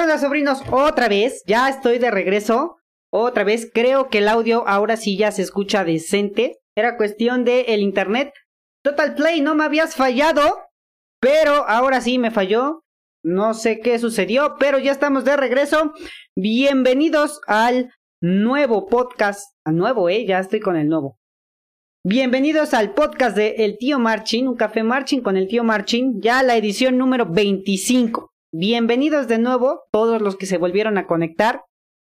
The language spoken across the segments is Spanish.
onda, sobrinos? Otra vez, ya estoy de regreso. Otra vez, creo que el audio ahora sí ya se escucha decente. Era cuestión de el internet. Total Play, no me habías fallado. Pero ahora sí me falló. No sé qué sucedió, pero ya estamos de regreso. Bienvenidos al nuevo podcast. Al nuevo, eh, ya estoy con el nuevo. Bienvenidos al podcast de El Tío Marchin, un café Marchin con el Tío Marchin, ya la edición número 25. Bienvenidos de nuevo, todos los que se volvieron a conectar.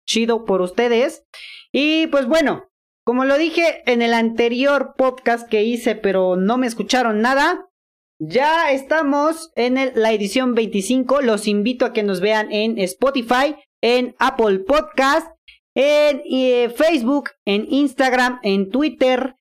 Chido por ustedes. Y pues bueno, como lo dije en el anterior podcast que hice, pero no me escucharon nada, ya estamos en la edición 25. Los invito a que nos vean en Spotify, en Apple Podcast, en eh, Facebook, en Instagram, en Twitter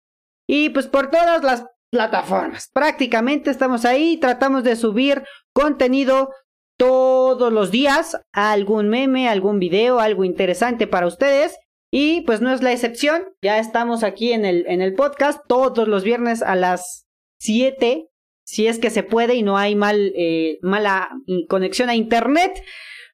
y pues por todas las plataformas. Prácticamente estamos ahí, tratamos de subir contenido todos los días algún meme, algún video, algo interesante para ustedes. Y pues no es la excepción, ya estamos aquí en el, en el podcast todos los viernes a las 7, si es que se puede y no hay mal, eh, mala conexión a internet.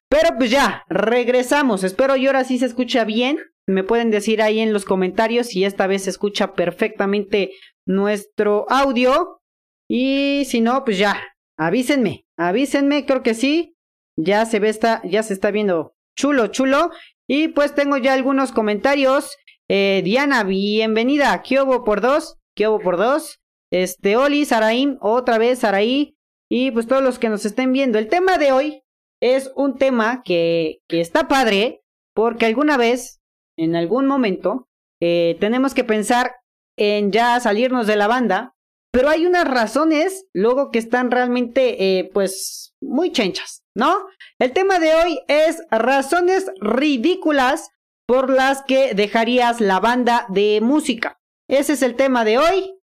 Pero pues ya, regresamos. Espero y ahora sí se escucha bien. Me pueden decir ahí en los comentarios si esta vez se escucha perfectamente nuestro audio. Y si no, pues ya, avísenme, avísenme, creo que sí. Ya se ve esta, ya se está viendo chulo, chulo. Y pues tengo ya algunos comentarios. Eh, Diana, bienvenida. ¿Qué hubo por dos? ¿Qué hubo por dos? Este, Oli, Saraim, otra vez Saraí. Y pues todos los que nos estén viendo. El tema de hoy es un tema que, que está padre. Porque alguna vez, en algún momento, eh, tenemos que pensar en ya salirnos de la banda pero hay unas razones luego que están realmente, eh, pues, muy chenchas, ¿no? El tema de hoy es razones ridículas por las que dejarías la banda de música. Ese es el tema de hoy.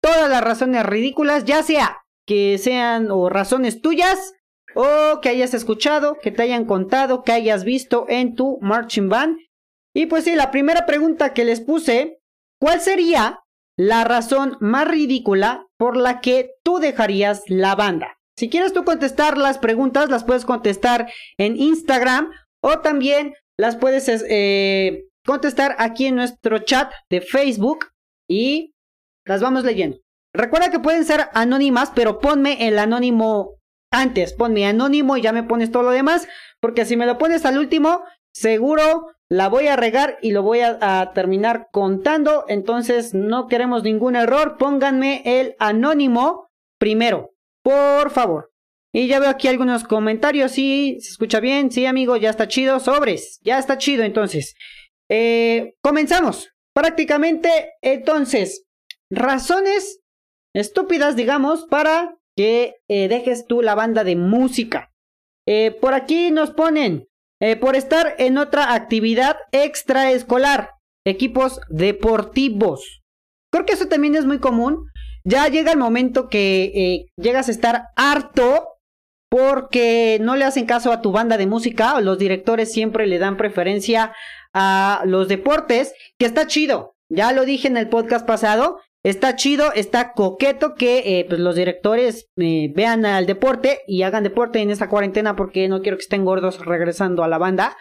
Todas las razones ridículas, ya sea que sean o razones tuyas o que hayas escuchado, que te hayan contado, que hayas visto en tu marching band. Y pues sí, la primera pregunta que les puse, ¿cuál sería la razón más ridícula por la que tú dejarías la banda. Si quieres tú contestar las preguntas, las puedes contestar en Instagram o también las puedes eh, contestar aquí en nuestro chat de Facebook y las vamos leyendo. Recuerda que pueden ser anónimas, pero ponme el anónimo antes, ponme anónimo y ya me pones todo lo demás, porque si me lo pones al último, seguro la voy a regar y lo voy a, terminar contando. Entonces no queremos ningún error. Pónganme el anónimo primero, por favor. Y ya veo aquí algunos comentarios. Sí, se escucha bien. Sí, amigo, ya está chido. Sobres, ya está chido. Entonces, eh, comenzamos. Prácticamente, entonces, razones estúpidas, digamos, para que eh, dejes tú la banda de música. Eh, por aquí nos ponen eh, por estar en otra actividad extraescolar, equipos deportivos. Creo que eso también es muy común. Ya llega el momento que eh, llegas a estar harto porque no le hacen caso a tu banda de música los directores siempre le dan preferencia a los deportes, que está chido. Ya lo dije en el podcast pasado, Está chido, está coqueto que eh, pues los directores eh, vean al deporte y hagan deporte en esta cuarentena porque no quiero que estén gordos regresando a la banda.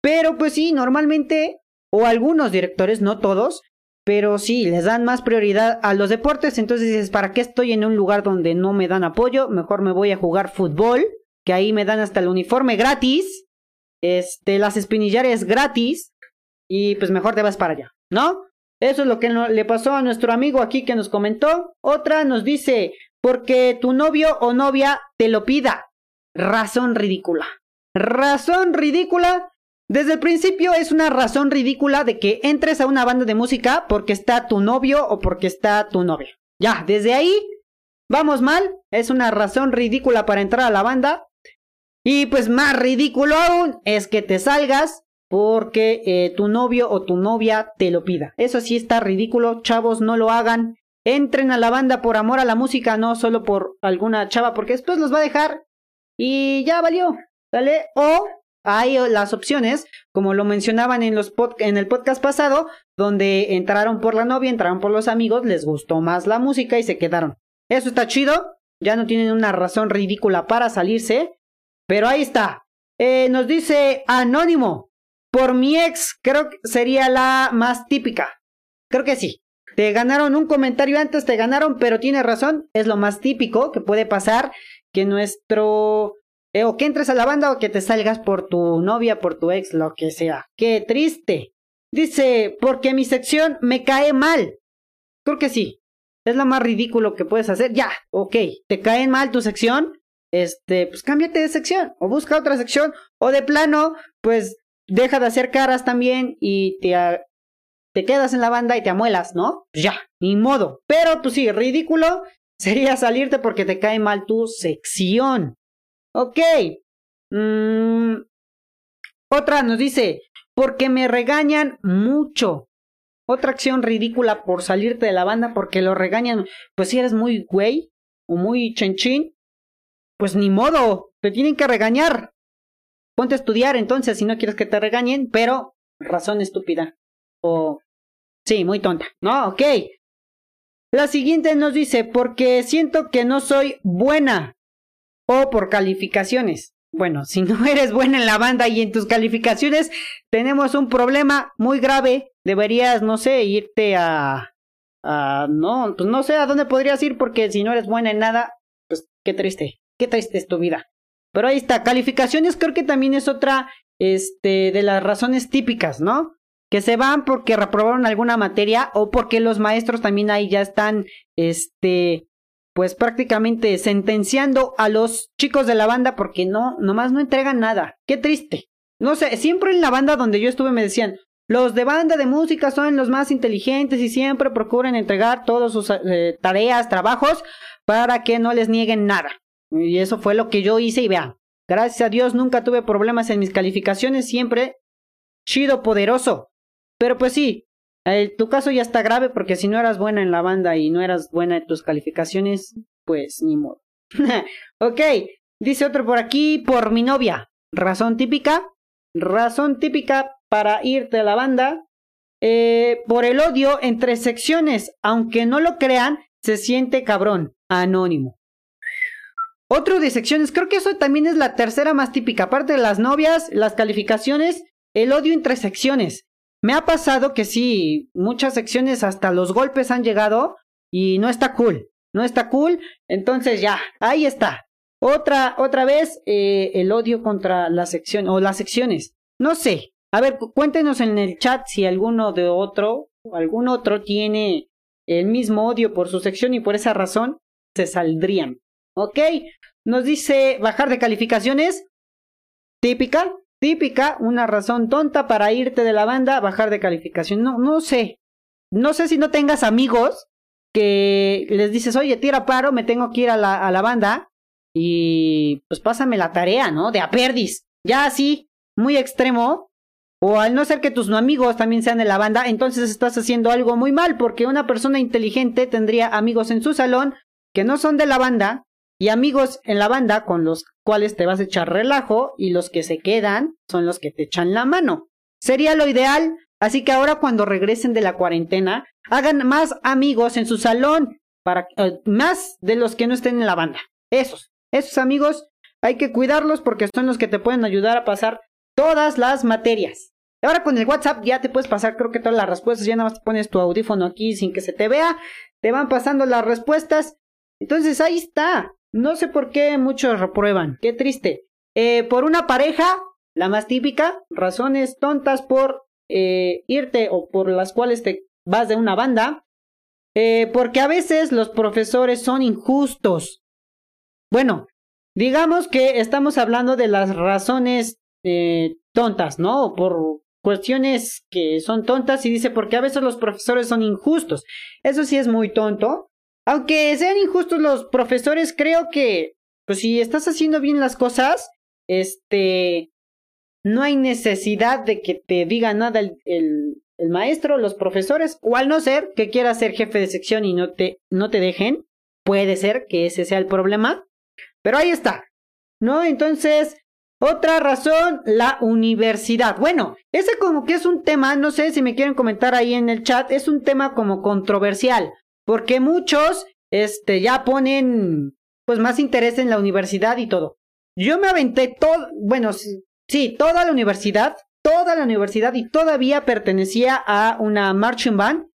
Pero pues sí, normalmente, o algunos directores, no todos, pero sí, les dan más prioridad a los deportes. Entonces dices, ¿para qué estoy en un lugar donde no me dan apoyo? Mejor me voy a jugar fútbol, que ahí me dan hasta el uniforme gratis, este, las espinillares gratis, y pues mejor te vas para allá, ¿no? Eso es lo que le pasó a nuestro amigo aquí que nos comentó. Otra nos dice, porque tu novio o novia te lo pida. Razón ridícula. Razón ridícula. Desde el principio es una razón ridícula de que entres a una banda de música porque está tu novio o porque está tu novia. Ya, desde ahí vamos mal. Es una razón ridícula para entrar a la banda. Y pues más ridículo aún es que te salgas porque eh, tu novio o tu novia te lo pida. Eso sí está ridículo, chavos, no lo hagan. Entren a la banda por amor a la música, no solo por alguna chava, porque después los va a dejar y ya valió, ¿vale? O hay las opciones, como lo mencionaban en, los en el podcast pasado, donde entraron por la novia, entraron por los amigos, les gustó más la música y se quedaron. Eso está chido, ya no tienen una razón ridícula para salirse, pero ahí está, Eh, nos dice Anónimo. Por mi ex, creo que sería la más típica. Creo que sí. Te ganaron un comentario antes, te ganaron, pero tiene razón. Es lo más típico que puede pasar que nuestro. Eh, o que entres a la banda o que te salgas por tu novia, por tu ex, lo que sea. Qué triste. Dice, porque mi sección me cae mal. Creo que sí. Es lo más ridículo que puedes hacer. Ya, ok. ¿Te cae mal tu sección? Este, pues cámbiate de sección. O busca otra sección. O de plano, pues deja de hacer caras también y te, te quedas en la banda y te amuelas, ¿no? Pues ya, ni modo. Pero pues sí, ridículo sería salirte porque te cae mal tu sección. Ok. Mm, otra nos dice, porque me regañan mucho. Otra acción ridícula por salirte de la banda porque lo regañan. Pues si eres muy güey o muy chenchín, pues ni modo, te tienen que regañar. Ponte a estudiar entonces si no quieres que te regañen, pero razón estúpida. O sí, muy tonta. No, ok. La siguiente nos dice, porque siento que no soy buena. O por calificaciones. Bueno, si no eres buena en la banda y en tus calificaciones, tenemos un problema muy grave. Deberías, no sé, irte a... a no, pues no sé a dónde podrías ir porque si no eres buena en nada, pues qué triste, qué triste es tu vida. Pero ahí está, calificaciones creo que también es otra este, de las razones típicas, ¿no? Que se van porque reprobaron alguna materia o porque los maestros también ahí ya están, este, pues prácticamente sentenciando a los chicos de la banda porque no, nomás no entregan nada. Qué triste. No sé, siempre en la banda donde yo estuve me decían, los de banda de música son los más inteligentes y siempre procuran entregar todas sus eh, tareas, trabajos, para que no les nieguen nada. Y eso fue lo que yo hice y vean, gracias a Dios nunca tuve problemas en mis calificaciones, siempre chido, poderoso. Pero pues sí, tu caso ya está grave porque si no eras buena en la banda y no eras buena en tus calificaciones, pues ni modo. ok, dice otro por aquí, por mi novia. Razón típica, razón típica para irte a la banda. Eh, por el odio entre secciones, aunque no lo crean, se siente cabrón, anónimo. Otro de secciones, creo que eso también es la tercera más típica, aparte de las novias, las calificaciones, el odio entre secciones. Me ha pasado que sí, muchas secciones hasta los golpes han llegado y no está cool, no está cool, entonces ya, ahí está. Otra, otra vez, eh, el odio contra la sección o las secciones. No sé, a ver, cuéntenos en el chat si alguno de otro, algún otro tiene el mismo odio por su sección y por esa razón se saldrían. ¿Ok? Nos dice bajar de calificaciones. Típica, Típica, una razón tonta para irte de la banda, bajar de calificación. No, no sé. No sé si no tengas amigos que les dices, oye, tira paro, me tengo que ir a la, a la banda. Y pues pásame la tarea, ¿no? De aperdis. Ya así, muy extremo. O al no ser que tus amigos también sean de la banda, entonces estás haciendo algo muy mal, porque una persona inteligente tendría amigos en su salón que no son de la banda y amigos en la banda con los cuales te vas a echar relajo y los que se quedan son los que te echan la mano. Sería lo ideal, así que ahora cuando regresen de la cuarentena, hagan más amigos en su salón, para eh, más de los que no estén en la banda. Esos, esos amigos hay que cuidarlos porque son los que te pueden ayudar a pasar todas las materias. Ahora con el WhatsApp ya te puedes pasar creo que todas las respuestas, ya nada más te pones tu audífono aquí sin que se te vea, te van pasando las respuestas. Entonces ahí está. No sé por qué muchos reprueban. Qué triste. Eh, por una pareja, la más típica, razones tontas por eh, irte o por las cuales te vas de una banda. Eh, porque a veces los profesores son injustos. Bueno, digamos que estamos hablando de las razones tontas, ¿no? Por cuestiones que son tontas y dice porque a veces los profesores son injustos. Eso sí es muy tonto. Aunque sean injustos los profesores, creo que, pues si estás haciendo bien las cosas, este, no hay necesidad de que te diga nada el, maestro, los profesores, o al no ser que quieras ser jefe de sección y no te, no te dejen, puede ser que ese sea el problema, pero ahí está, ¿no? Entonces, otra razón, la universidad. Bueno, ese como que es un tema, no sé si me quieren comentar ahí en el chat, es un tema como controversial. Porque muchos, este, ya ponen, pues, más interés en la universidad y todo. Yo me aventé todo, bueno, Sí, toda la universidad, toda la universidad y todavía pertenecía a una marching band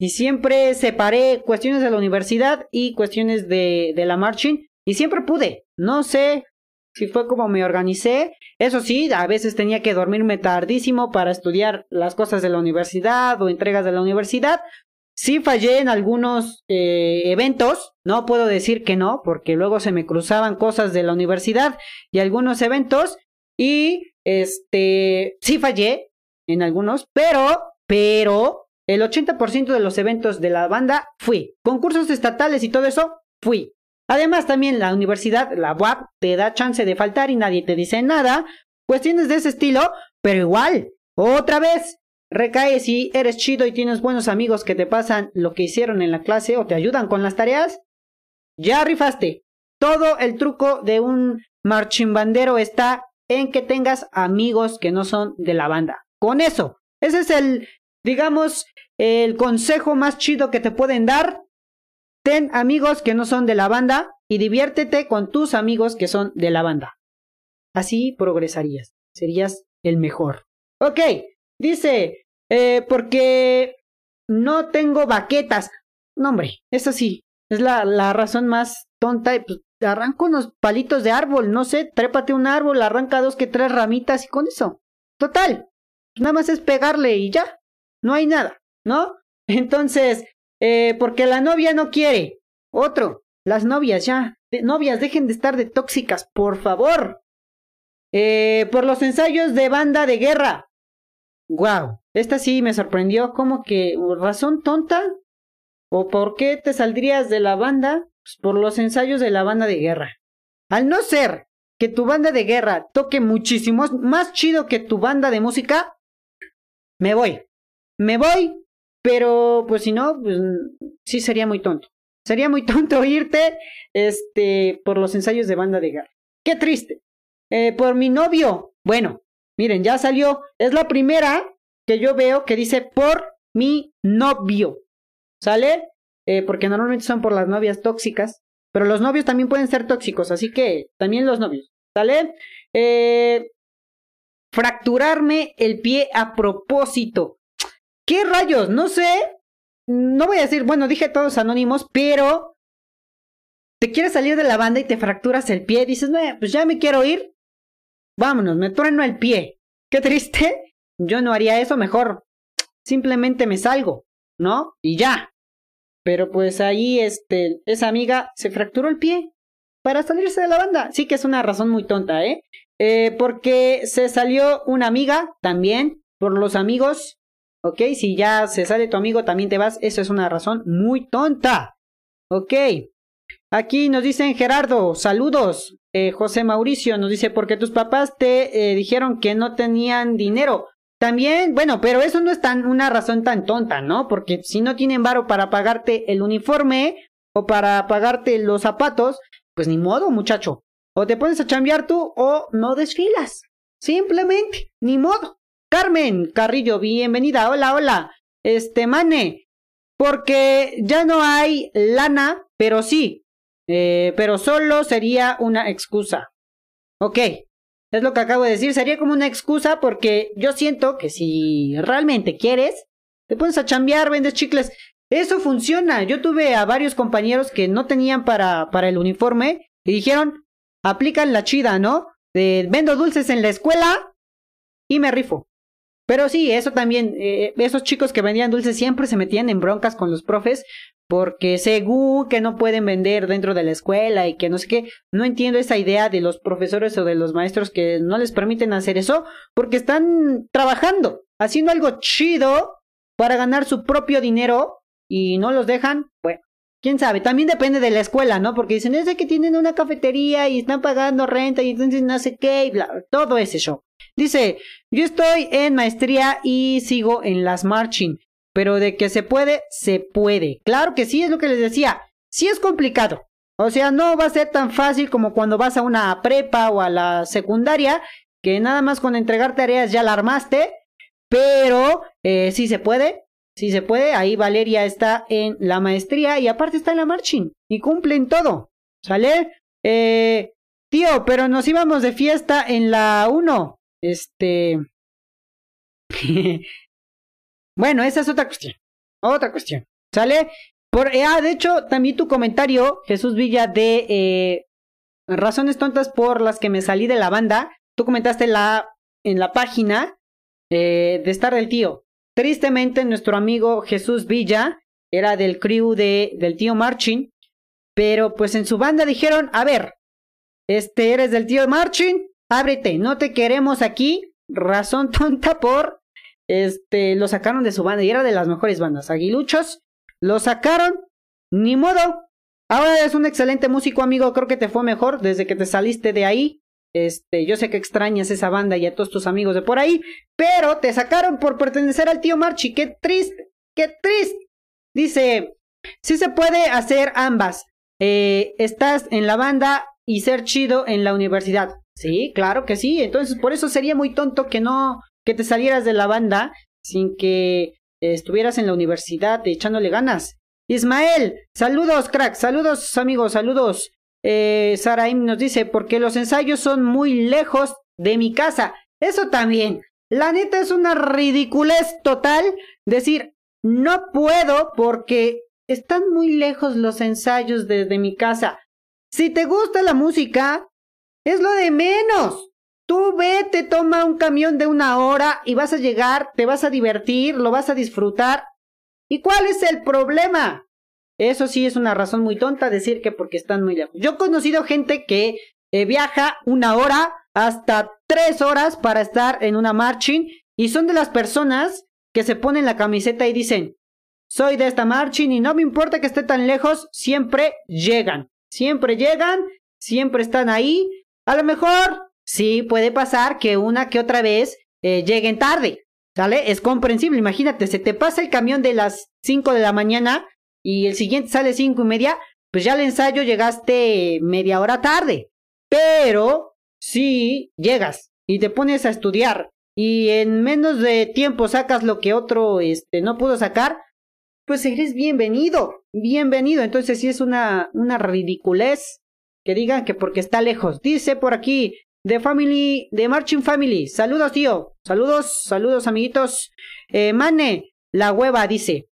y siempre separé cuestiones de la universidad y cuestiones de, de la marching y siempre pude. No sé si fue como me organicé. Eso sí, a veces tenía que dormirme tardísimo para estudiar las cosas de la universidad o entregas de la universidad. Sí fallé en algunos eh, eventos, no puedo decir que no, porque luego se me cruzaban cosas de la universidad y algunos eventos y este sí fallé en algunos, pero pero el 80% de los eventos de la banda fui. Concursos estatales y todo eso fui. Además también la universidad, la UAP, te da chance de faltar y nadie te dice nada. Cuestiones de ese estilo, pero igual, otra vez, recae si eres chido y tienes buenos amigos que te pasan lo que hicieron en la clase o te ayudan con las tareas. Ya rifaste. Todo el truco de un marchimbandero está en que tengas amigos que no son de la banda. Con eso, ese es el, digamos, el consejo más chido que te pueden dar. Ten amigos que no son de la banda y diviértete con tus amigos que son de la banda. Así progresarías. Serías el mejor. Ok, Dice, eh, porque no tengo baquetas. No, hombre, eso sí, es la, la razón más tonta. Pues, arranco unos palitos de árbol, no sé, trépate un árbol, arranca dos que tres ramitas y con eso. Total, nada más es pegarle y ya, no hay nada, ¿no? Entonces, eh, porque la novia no quiere. Otro, las novias ya, novias, dejen de estar de tóxicas, por favor. Eh, por los ensayos de banda de guerra. Wow, esta sí me sorprendió. ¿Cómo que razón tonta? ¿O por qué te saldrías de la banda? Pues por los ensayos de la banda de guerra. Al no ser que tu banda de guerra toque muchísimo más chido que tu banda de música, me voy. Me voy, pero pues si no, pues sí sería muy tonto. Sería muy tonto irte este, por los ensayos de banda de guerra. Qué triste. Eh, por mi novio. Bueno, Miren, ya salió. Es la primera que yo veo que dice por mi novio. ¿Sale? Eh, porque normalmente son por las novias tóxicas. Pero los novios también pueden ser tóxicos, así que también los novios. ¿Sale? Eh, fracturarme el pie a propósito. ¿Qué rayos? No sé. No voy a decir, bueno, dije todos anónimos, pero te quieres salir de la banda y te fracturas el pie. Dices, pues ya me quiero ir. Vámonos, me trueno el pie. Qué triste. Yo no haría eso mejor. Simplemente me salgo, ¿no? Y ya. Pero pues ahí, este, esa amiga se fracturó el pie para salirse de la banda. Sí que es una razón muy tonta, ¿eh? eh porque se salió una amiga también por los amigos. ¿Ok? Si ya se sale tu amigo, también te vas. Eso es una razón muy tonta. ¿Ok? Aquí nos dicen Gerardo, saludos. Eh, José Mauricio nos dice, porque tus papás te eh, dijeron que no tenían dinero. También, bueno, pero eso no es tan una razón tan tonta, ¿no? Porque si no tienen varo para pagarte el uniforme o para pagarte los zapatos, pues ni modo, muchacho. O te pones a chambear tú o no desfilas. Simplemente, ni modo. Carmen Carrillo, bienvenida. Hola, hola. Este, mane. Porque ya no hay lana, pero sí, eh, pero solo sería una excusa. Ok, es lo que acabo de decir, sería como una excusa porque yo siento que si realmente quieres, te pones a chambear, vendes chicles. Eso funciona. Yo tuve a varios compañeros que no tenían para, para el uniforme y dijeron, aplican la chida, ¿no? vendo dulces en la escuela y me rifo. Pero sí, eso también, eh, esos chicos que vendían dulces siempre se metían en broncas con los profes porque según que no pueden vender dentro de la escuela y que no sé qué, no entiendo esa idea de los profesores o de los maestros que no les permiten hacer eso porque están trabajando, haciendo algo chido para ganar su propio dinero y no los dejan, bueno, quién sabe, también depende de la escuela, ¿no? Porque dicen, es que tienen una cafetería y están pagando renta y entonces no sé qué, y bla, todo ese show. Dice, yo estoy en maestría y sigo en las marching. Pero de que se puede, se puede. Claro que sí, es lo que les decía. Sí es complicado. O sea, no va a ser tan fácil como cuando vas a una prepa o a la secundaria, que nada más con entregar tareas ya la armaste. Pero eh, sí se puede, sí se puede. Ahí Valeria está en la maestría y aparte está en la marching. Y cumplen todo. ¿Sale? Eh, tío, pero nos íbamos de fiesta en la 1. Este... bueno, esa es otra cuestión. Otra cuestión. ¿Sale? Por, eh, ah, de hecho, también tu comentario, Jesús Villa, de eh, razones tontas por las que me salí de la banda. Tú comentaste la, en la página eh, de estar del tío. Tristemente, nuestro amigo Jesús Villa era del crew de, del tío Marching. Pero pues en su banda dijeron, a ver, este eres del tío Marching, ábrete, no te queremos aquí. Razón tonta por, este, lo sacaron de su banda y era de las mejores bandas. Aguiluchos, lo sacaron, ni modo. Ahora es un excelente músico, amigo. Creo que te fue mejor desde que te saliste de ahí. Este, yo sé que extrañas esa banda y a todos tus amigos de por ahí, pero te sacaron por pertenecer al tío Marchi. Qué triste, qué triste. Dice, sí se puede hacer ambas. Eh, estás en la banda y ser chido en la universidad. Sí, claro que sí. Entonces, por eso sería muy tonto que no, que te salieras de la banda sin que estuvieras en la universidad echándole ganas. Ismael, saludos, crack, saludos, amigos, saludos. Eh, Saraim nos dice, porque los ensayos son muy lejos de mi casa. Eso también. La neta es una ridiculez total decir, no puedo porque están muy lejos los ensayos desde mi casa. Si te gusta la música, es lo de menos. Tú vete, toma un camión de una hora y vas a llegar, te vas a divertir, lo vas a disfrutar. ¿Y cuál es el problema? Eso sí es una razón muy tonta decir que porque están muy lejos. Yo he conocido gente que eh, viaja una hora hasta tres horas para estar en una marching y son de las personas que se ponen la camiseta y dicen, soy de esta marching y no me importa que esté tan lejos, siempre llegan. Siempre llegan, siempre están ahí. A lo mejor sí puede pasar que una que otra vez eh, lleguen tarde, ¿sale? Es comprensible, imagínate, se te pasa el camión de las 5 de la mañana y el siguiente sale cinco y media, pues ya al ensayo llegaste media hora tarde. Pero si llegas y te pones a estudiar y en menos de tiempo sacas lo que otro este, no pudo sacar, pues eres bienvenido, bienvenido. Entonces sí es una, una ridiculez que digan que porque está lejos. Dice por aquí, de Family, de Marching Family. Saludos, tío. Saludos, saludos, amiguitos. Eh, Mane, la hueva, dice.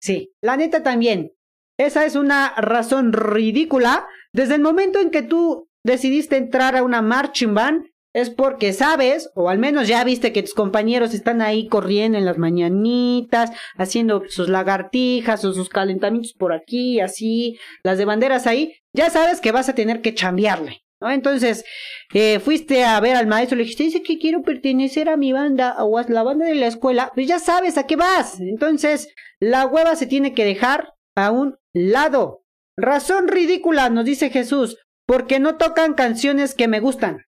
Sí, la neta también. Esa es una razón ridícula. Desde el momento en que tú decidiste entrar a una marching band, es porque sabes, o al menos ya viste que tus compañeros están ahí corriendo en las mañanitas, haciendo sus lagartijas o sus calentamientos por aquí, así, las de banderas ahí, ya sabes que vas a tener que chambearle. ¿No? Entonces, eh, fuiste a ver al maestro, le dijiste, dice que quiero pertenecer a mi banda o a la banda de la escuela, pues ya sabes a qué vas. Entonces, la hueva se tiene que dejar a un lado. Razón ridícula, nos dice Jesús, porque no tocan canciones que me gustan.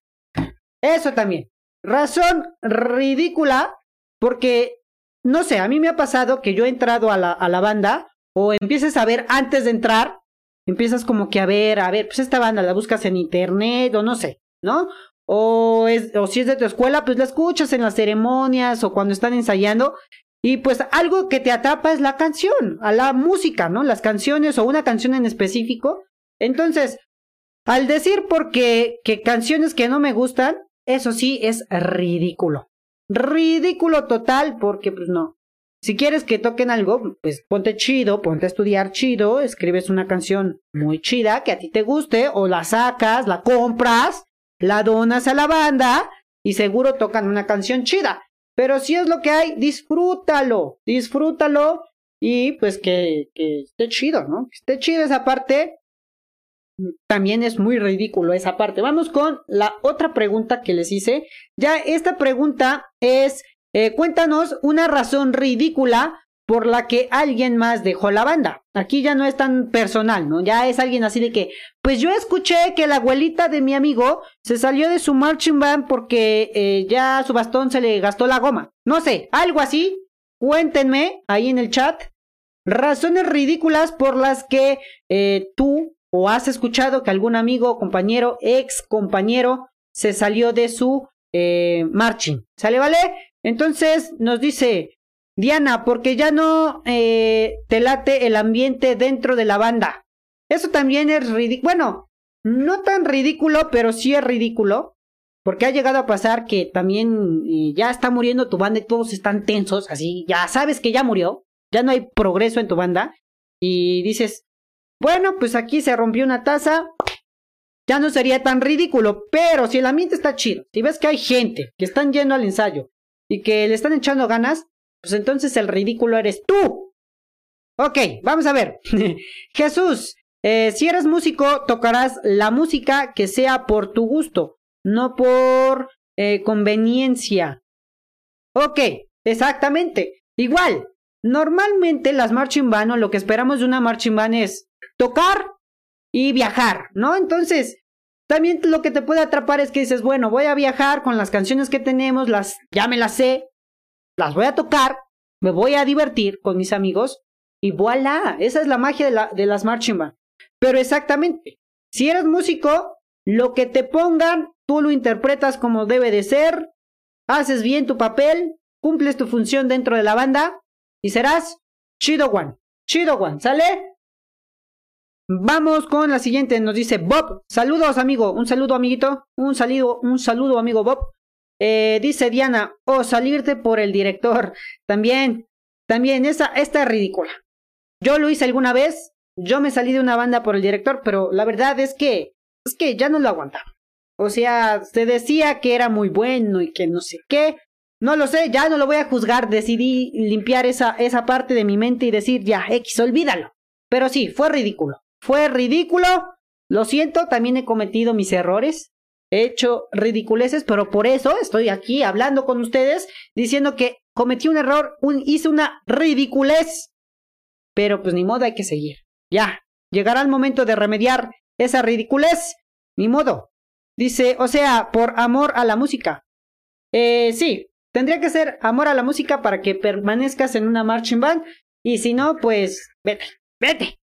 Eso también. Razón ridícula, porque, no sé, a mí me ha pasado que yo he entrado a la, a la banda, o empieces a ver antes de entrar, empiezas como que a ver, a ver, pues esta banda la buscas en internet o no sé, ¿no? O, es, o si es de tu escuela, pues la escuchas en las ceremonias o cuando están ensayando. Y pues algo que te atrapa es la canción, a la música, ¿no? Las canciones o una canción en específico. Entonces, al decir porque que canciones que no me gustan, eso sí es ridículo. Ridículo total porque pues no. Si quieres que toquen algo, pues ponte chido, ponte a estudiar chido, escribes una canción muy chida que a ti te guste, o la sacas, la compras, la donas a la banda y seguro tocan una canción chida. Pero si es lo que hay, disfrútalo, disfrútalo y pues que, que esté chido, ¿no? Que esté chido esa parte. También es muy ridículo esa parte. Vamos con la otra pregunta que les hice. Ya esta pregunta es eh, cuéntanos una razón ridícula por la que alguien más dejó la banda. Aquí ya no es tan personal, ¿no? Ya es alguien así de que, pues yo escuché que la abuelita de mi amigo se salió de su marching band porque eh, ya su bastón se le gastó la goma. No sé, algo así. Cuéntenme ahí en el chat razones ridículas por las que eh, tú o has escuchado que algún amigo, compañero, ex compañero se salió de su marching. ¿Sale, vale? Entonces nos dice Diana, porque ya no eh, te late el ambiente dentro de la banda. Eso también es ridículo. Bueno, no tan ridículo, pero sí es ridículo. Porque ha llegado a pasar que también eh, ya está muriendo tu banda y todos están tensos, así, ya sabes que ya murió, ya no hay progreso en tu banda. Y dices, bueno, pues aquí se rompió una taza, ya no sería tan ridículo, pero si el ambiente está chido, si ves que hay gente que están yendo al ensayo y que le están echando ganas, pues entonces el ridículo eres tú. Ok, vamos a ver. Jesús, eh, si eres músico, tocarás la música que sea por tu gusto, no por eh, conveniencia. Ok, exactamente. Igual, normalmente las marching band o lo que esperamos de una marching band es tocar y viajar, ¿no? Entonces, también lo que te puede atrapar es que dices, bueno, voy a viajar con las canciones que tenemos, las ya me las sé, las voy a tocar, me voy a divertir con mis amigos y voilà, esa es la magia de, la, de las marching band. Pero exactamente, si eres músico, lo que te pongan, tú lo interpretas como debe de ser, haces bien tu papel, cumples tu función dentro de la banda y serás chido one, chido one, ¿sale? Vamos con la siguiente, nos dice Bob. Saludos, amigo. Un saludo, amiguito. Un saludo, un saludo, amigo Bob. Eh, dice Diana, o oh, salirte por el director. También, también, esa, esta es ridícula. Yo lo hice alguna vez. Yo me salí de una banda por el director, pero la verdad es que, es que ya no lo aguantaba. O sea, se decía que era muy bueno y que no sé qué. No lo sé, ya no lo voy a juzgar. Decidí limpiar esa, esa parte de mi mente y decir, ya, X, olvídalo. Pero sí, fue ridículo. Fue ridículo. Lo siento, también he cometido mis errores. He hecho ridiculeces, pero por eso estoy aquí hablando con ustedes diciendo que cometí un error, hice una ridiculez. Pero pues ni modo, hay que seguir. Ya, llegará el momento de remediar esa ridiculez. Ni modo. Dice, o sea, por amor a la música. Eh, sí, tendría que ser amor a la música para que permanezcas en una marching band. Y si no, pues vete, vete.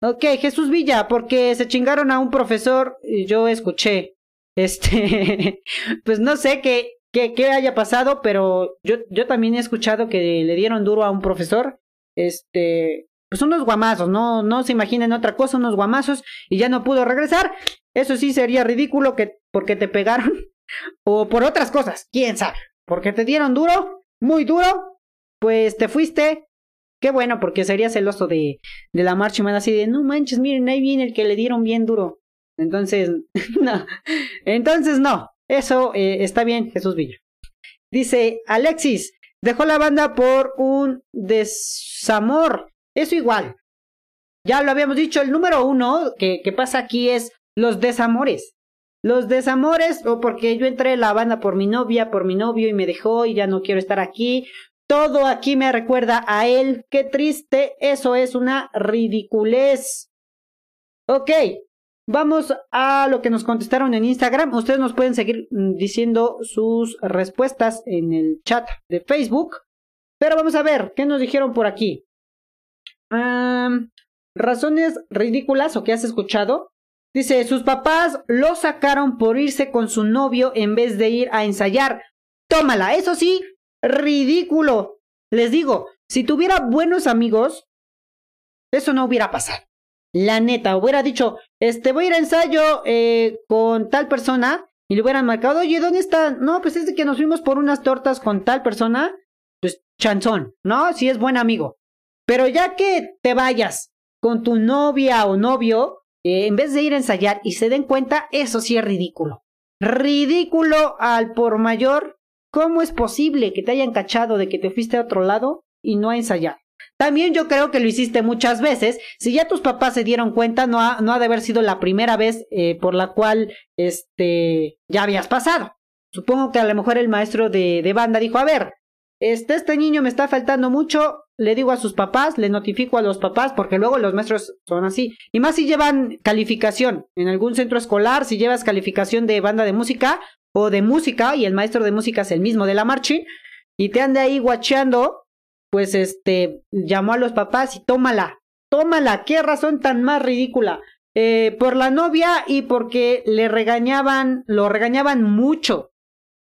Ok, Jesús Villa, porque se chingaron a un profesor, yo escuché. Este, pues no sé qué, qué, qué haya pasado, pero yo, yo también he escuchado que le dieron duro a un profesor. Este, pues unos guamazos, no, no se imaginen otra cosa, unos guamazos, y ya no pudo regresar. Eso sí sería ridículo que porque te pegaron, o por otras cosas, quién sabe. Porque te dieron duro, muy duro, pues te fuiste, Qué bueno, porque sería celoso de, de la marcha humana así de, no manches, miren, ahí viene el que le dieron bien duro. Entonces, no. Entonces, no. Eso eh, está bien, Jesús Villa. Dice, Alexis, dejó la banda por un desamor. Eso igual. Ya lo habíamos dicho, el número uno que, que pasa aquí es los desamores. Los desamores, o porque yo entré en la banda por mi novia, por mi novio y me dejó y ya no quiero estar aquí, todo aquí me recuerda a él. Qué triste. Eso es una ridiculez. Ok. Vamos a lo que nos contestaron en Instagram. Ustedes nos pueden seguir mm, diciendo sus respuestas en el chat de Facebook. Pero vamos a ver, ¿qué nos dijeron por aquí? razones ridículas o que has escuchado. Dice, sus papás lo sacaron por irse con su novio en vez de ir a ensayar. Tómala, eso sí, ridículo. Les digo, si tuviera buenos amigos, eso no hubiera pasado. La neta, hubiera dicho, este, voy a ir a ensayo eh, con tal persona y le hubieran marcado, oye, ¿dónde está? No, pues es de que nos fuimos por unas tortas con tal persona, pues chanzón, ¿no? Si es buen amigo. Pero ya que te vayas con tu novia o novio, eh, en vez de ir a ensayar y se den cuenta, eso sí es ridículo. Ridículo al por mayor ¿Cómo es posible que te hayan cachado de que te fuiste a otro lado y no a ensayar? También yo creo que lo hiciste muchas veces. Si ya tus papás se dieron cuenta, no ha, de haber sido la primera vez eh, por la cual este, ya habías pasado. Supongo que a lo mejor el maestro de, de banda dijo, a ver, este, este niño me está faltando mucho, le digo a sus papás, le notifico a los papás, porque luego los maestros son así. Y más si llevan calificación en algún centro escolar, si llevas calificación de banda de música, de música y el maestro de música es el mismo de la marchi y te ande ahí guacheando, pues este llamó a los papás y tómala, tómala, qué razón tan más ridícula. Eh, por la novia y porque le regañaban, lo regañaban mucho.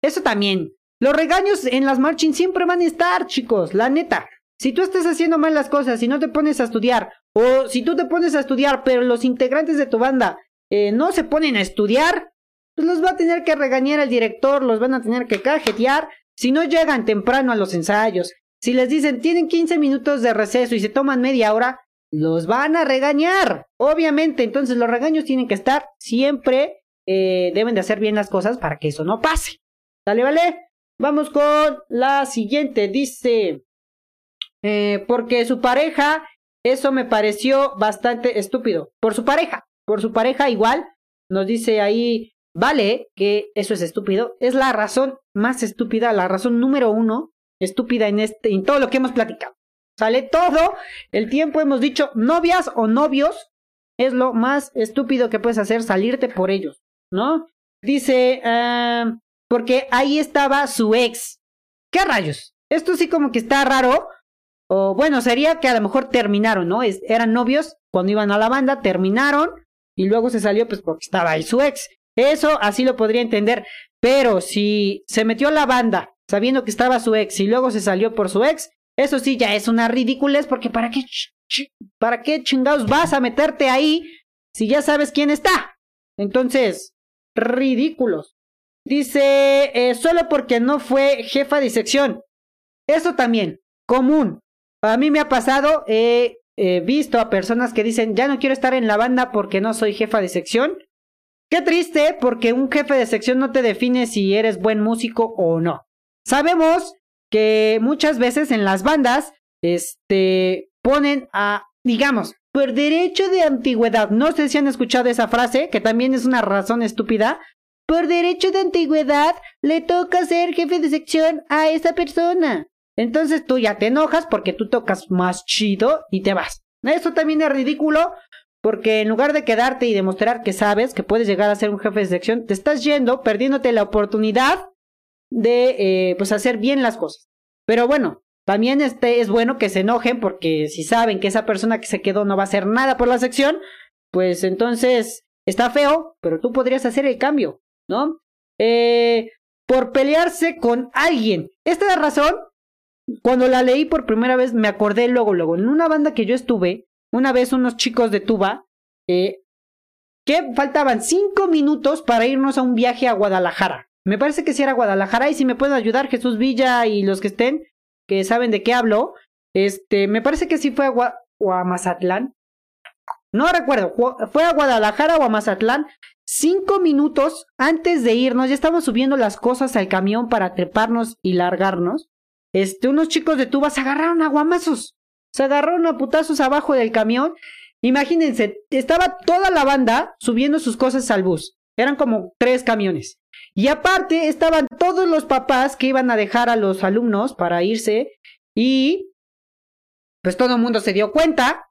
Eso también. Los regaños en las marching siempre van a estar, chicos, la neta. Si tú estás haciendo mal las cosas y no te pones a estudiar, o si tú te pones a estudiar, pero los integrantes de tu banda eh, no se ponen a estudiar, pues los va a tener que regañar el director, los van a tener que cajetear si no llegan temprano a los ensayos. Si les dicen tienen 15 minutos de receso y se toman media hora, los van a regañar. Obviamente, entonces los regaños tienen que estar siempre, eh, deben de hacer bien las cosas para que eso no pase. ¿Sale, vale? Vamos con la siguiente. Dice, eh, porque su pareja, eso me pareció bastante estúpido. Por su pareja, por su pareja igual, nos dice ahí, vale, que eso es estúpido. Es la razón más estúpida, la razón número uno estúpida en, este, en todo lo que hemos platicado. Sale todo el tiempo, hemos dicho novias o novios, es lo más estúpido que puedes hacer, salirte por ellos, ¿no? Dice, ah, porque ahí estaba su ex. ¿Qué rayos? Esto sí como que está raro. O bueno, sería que a lo mejor terminaron, ¿no? eran novios cuando iban a la banda, terminaron y luego se salió pues porque estaba ahí su ex. Eso así lo podría entender. Pero si se metió a la banda sabiendo que estaba su ex y luego se salió por su ex, eso sí ya es una ridiculez porque ¿para qué, para qué chingados vas a meterte ahí si ya sabes quién está? Entonces, ridículos. Dice, eh, solo porque no fue jefa de sección. Eso también, común. A mí me ha pasado, he visto a personas que dicen, ya no quiero estar en la banda porque no soy jefa de sección. Qué triste, porque un jefe de sección no te define si eres buen músico o no. Sabemos que muchas veces en las bandas, este, ponen a, digamos, por derecho de antigüedad. No sé si han escuchado esa frase, que también es una razón estúpida, por derecho de antigüedad le toca ser jefe de sección a esa persona. Entonces tú ya te enojas porque tú tocas más chido y te vas. Eso también es ridículo porque en lugar de quedarte y demostrar que sabes que puedes llegar a ser un jefe de sección, te estás yendo, perdiéndote la oportunidad de eh, pues hacer bien las cosas. Pero bueno, también este es bueno que se enojen porque si saben que esa persona que se quedó no va a hacer nada por la sección, pues entonces está feo, pero tú podrías hacer el cambio. ¿no? Eh, por pelearse con alguien. Esta es la razón. Cuando la leí por primera vez me acordé luego, luego. En una banda que yo estuve, una vez unos chicos de tuba, eh, que faltaban cinco minutos para irnos a un viaje a Guadalajara. Me parece que si era Guadalajara y si me pueden ayudar Jesús Villa y los que estén, que saben de qué hablo, este, me parece que sí fue a, o a Mazatlán. No recuerdo, fue a Guadalajara o a Mazatlán Cinco minutos antes de irnos, ya estamos subiendo las cosas al camión para treparnos y largarnos. Este, unos chicos de tuba se agarraron a guamazos. Se agarraron a putazos abajo del camión. Imagínense, estaba toda la banda subiendo sus cosas al bus. Eran como tres camiones. Y aparte estaban todos los papás que iban a dejar a los alumnos para irse. Y pues todo el mundo se dio cuenta.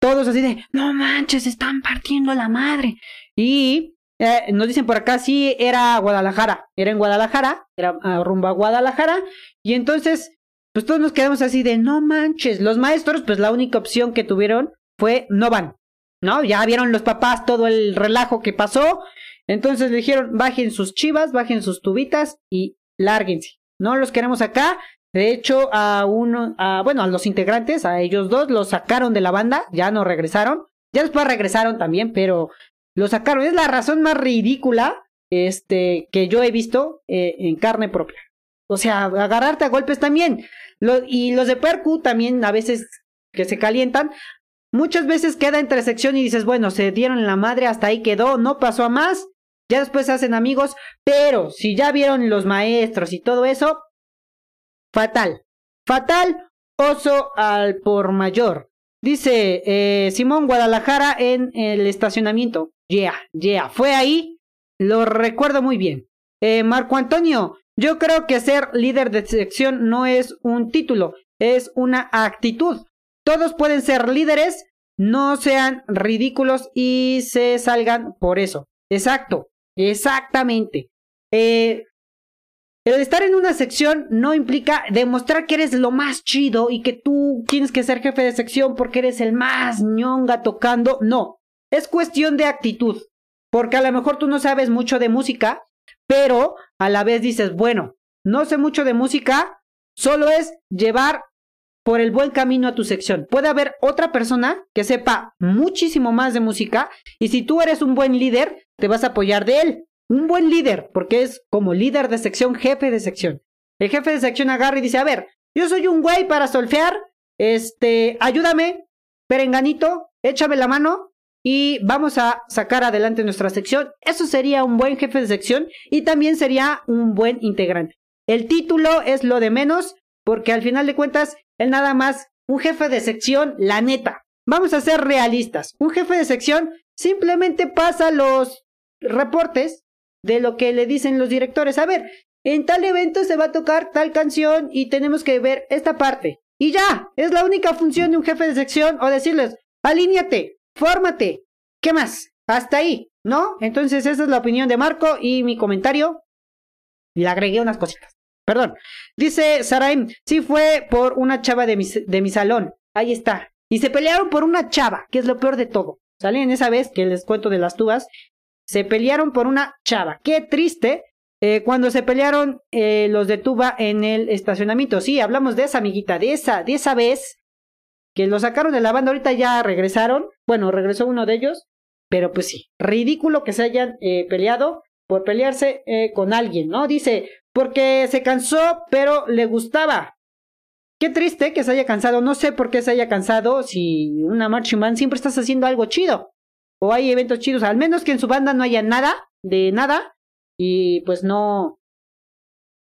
Todos así de, no manches, están partiendo la madre. Y eh, nos dicen por acá, sí, era Guadalajara, era en Guadalajara, era ah, rumbo a Guadalajara, y entonces, pues todos nos quedamos así de, no manches, los maestros, pues la única opción que tuvieron fue, no van, ¿no? Ya vieron los papás todo el relajo que pasó, entonces le dijeron, bajen sus chivas, bajen sus tubitas y lárguense, no los queremos acá. De hecho, a uno, a, bueno, a los integrantes, a ellos dos, los sacaron de la banda, ya no regresaron. Ya después regresaron también, pero lo sacaron. Es la razón más ridícula este, que yo he visto eh, en carne propia. O sea, agarrarte a golpes también. y los de Percu también a veces que se calientan. Muchas veces queda entre sección y dices, bueno, se dieron la madre, hasta ahí quedó, no pasó a más. Ya después se hacen amigos. Pero si ya vieron los maestros y todo eso, fatal. Fatal, oso al por mayor. Dice eh, Simón Guadalajara en el estacionamiento. Yeah, yeah, fue ahí. Lo recuerdo muy bien. Eh, Marco Antonio, yo creo que ser líder de sección no es un título, es una actitud. Todos pueden ser líderes, no sean ridículos y se salgan por eso. Exacto, exactamente. Eh, el estar en una sección no implica demostrar que eres lo más chido y que tú tienes que ser jefe de sección porque eres el más ñonga tocando. No, es cuestión de actitud. Porque a lo mejor tú no sabes mucho de música, pero a la vez dices, bueno, no sé mucho de música, solo es llevar por el buen camino a tu sección. Puede haber otra persona que sepa muchísimo más de música y si tú eres un buen líder, te vas a apoyar de él. un buen líder, porque es como líder de sección, jefe de sección. El jefe de sección agarra y dice, a ver, yo soy un güey para solfear, este, ayúdame, perenganito, échame la mano y vamos a sacar adelante nuestra sección. Eso sería un buen jefe de sección y también sería un buen integrante. El título es lo de menos, porque al final de cuentas, él nada más un jefe de sección, la neta. Vamos a ser realistas. Un jefe de sección simplemente pasa los reportes de lo que le dicen los directores. A ver, en tal evento se va a tocar tal canción y tenemos que ver esta parte. Y ya, es la única función de un jefe de sección o decirles, alíñate, fórmate, ¿qué más? Hasta ahí, ¿no? Entonces esa es la opinión de Marco y mi comentario. Le agregué unas cositas. Perdón. Dice Saraim, sí fue por una chava de mi, de mi salón. Ahí está. Y se pelearon por una chava, que es lo peor de todo. ¿Salen? Esa vez que les cuento de las tubas, se pelearon por una chava. Qué triste. Eh, cuando se pelearon eh, los de tuba en el estacionamiento. Sí, hablamos de esa amiguita, de esa, de esa vez que lo sacaron de la banda. Ahorita ya regresaron. Bueno, regresó uno de ellos. Pero pues sí, ridículo que se hayan eh, peleado por pelearse con alguien, ¿no? Dice, porque se cansó, pero le gustaba. Qué triste que se haya cansado. No sé por qué se haya cansado. Si una marching band siempre estás haciendo algo chido. O hay eventos chidos. Al menos que en su banda no haya nada, de nada. Y pues no.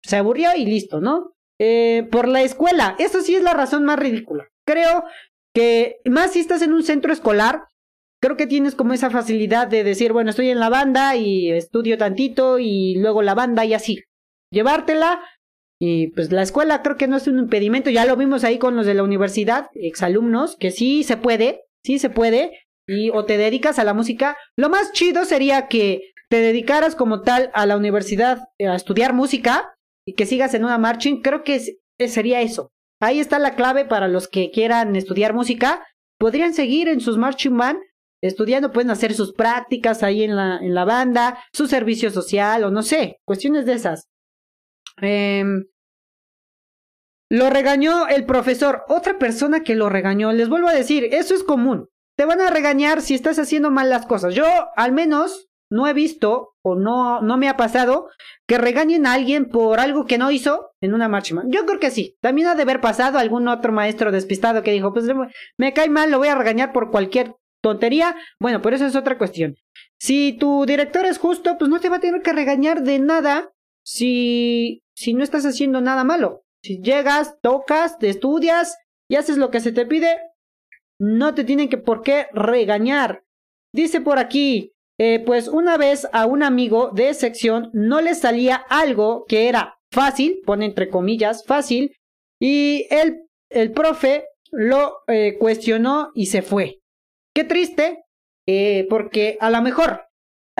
Se aburrió y listo, ¿no? Eh, por la escuela. Eso sí es la razón más ridícula. Creo que más si estás en un centro escolar, creo que tienes como esa facilidad de decir, bueno, estoy en la banda y estudio tantito y luego la banda y así. Llevártela y pues la escuela creo que no es un impedimento, ya lo vimos ahí con los de la universidad, exalumnos, que sí se puede, sí se puede, y o te dedicas a la música. Lo más chido sería que te dedicaras como tal a la universidad eh, a estudiar música y que sigas en una marching, creo que sería eso. Ahí está la clave para los que quieran estudiar música. Podrían seguir en sus marching band estudiando, pueden hacer sus prácticas ahí en la, en la banda, su servicio social o no sé, cuestiones de esas. Em, lo regañó el profesor, otra persona que lo regañó. Les vuelvo a decir, eso es común. Te van a regañar si estás haciendo mal las cosas. Yo, al menos, no he visto o no, no me ha pasado que regañen a alguien por algo que no hizo en una marcha. Yo creo que sí. También ha de haber pasado algún otro maestro despistado que dijo, pues me cae mal, lo voy a regañar por cualquier tontería. Bueno, pero eso es otra cuestión. Si tu director es justo, pues no te va a tener que regañar de nada si si no estás haciendo nada malo. Si llegas, tocas, te estudias y haces lo que se te pide, no te tienen que por qué regañar. Dice por aquí, eh, pues una vez a un amigo de sección no le salía algo que era fácil, pone entre comillas, fácil, y el, el profe lo eh, cuestionó y se fue. Qué triste, eh, porque a lo mejor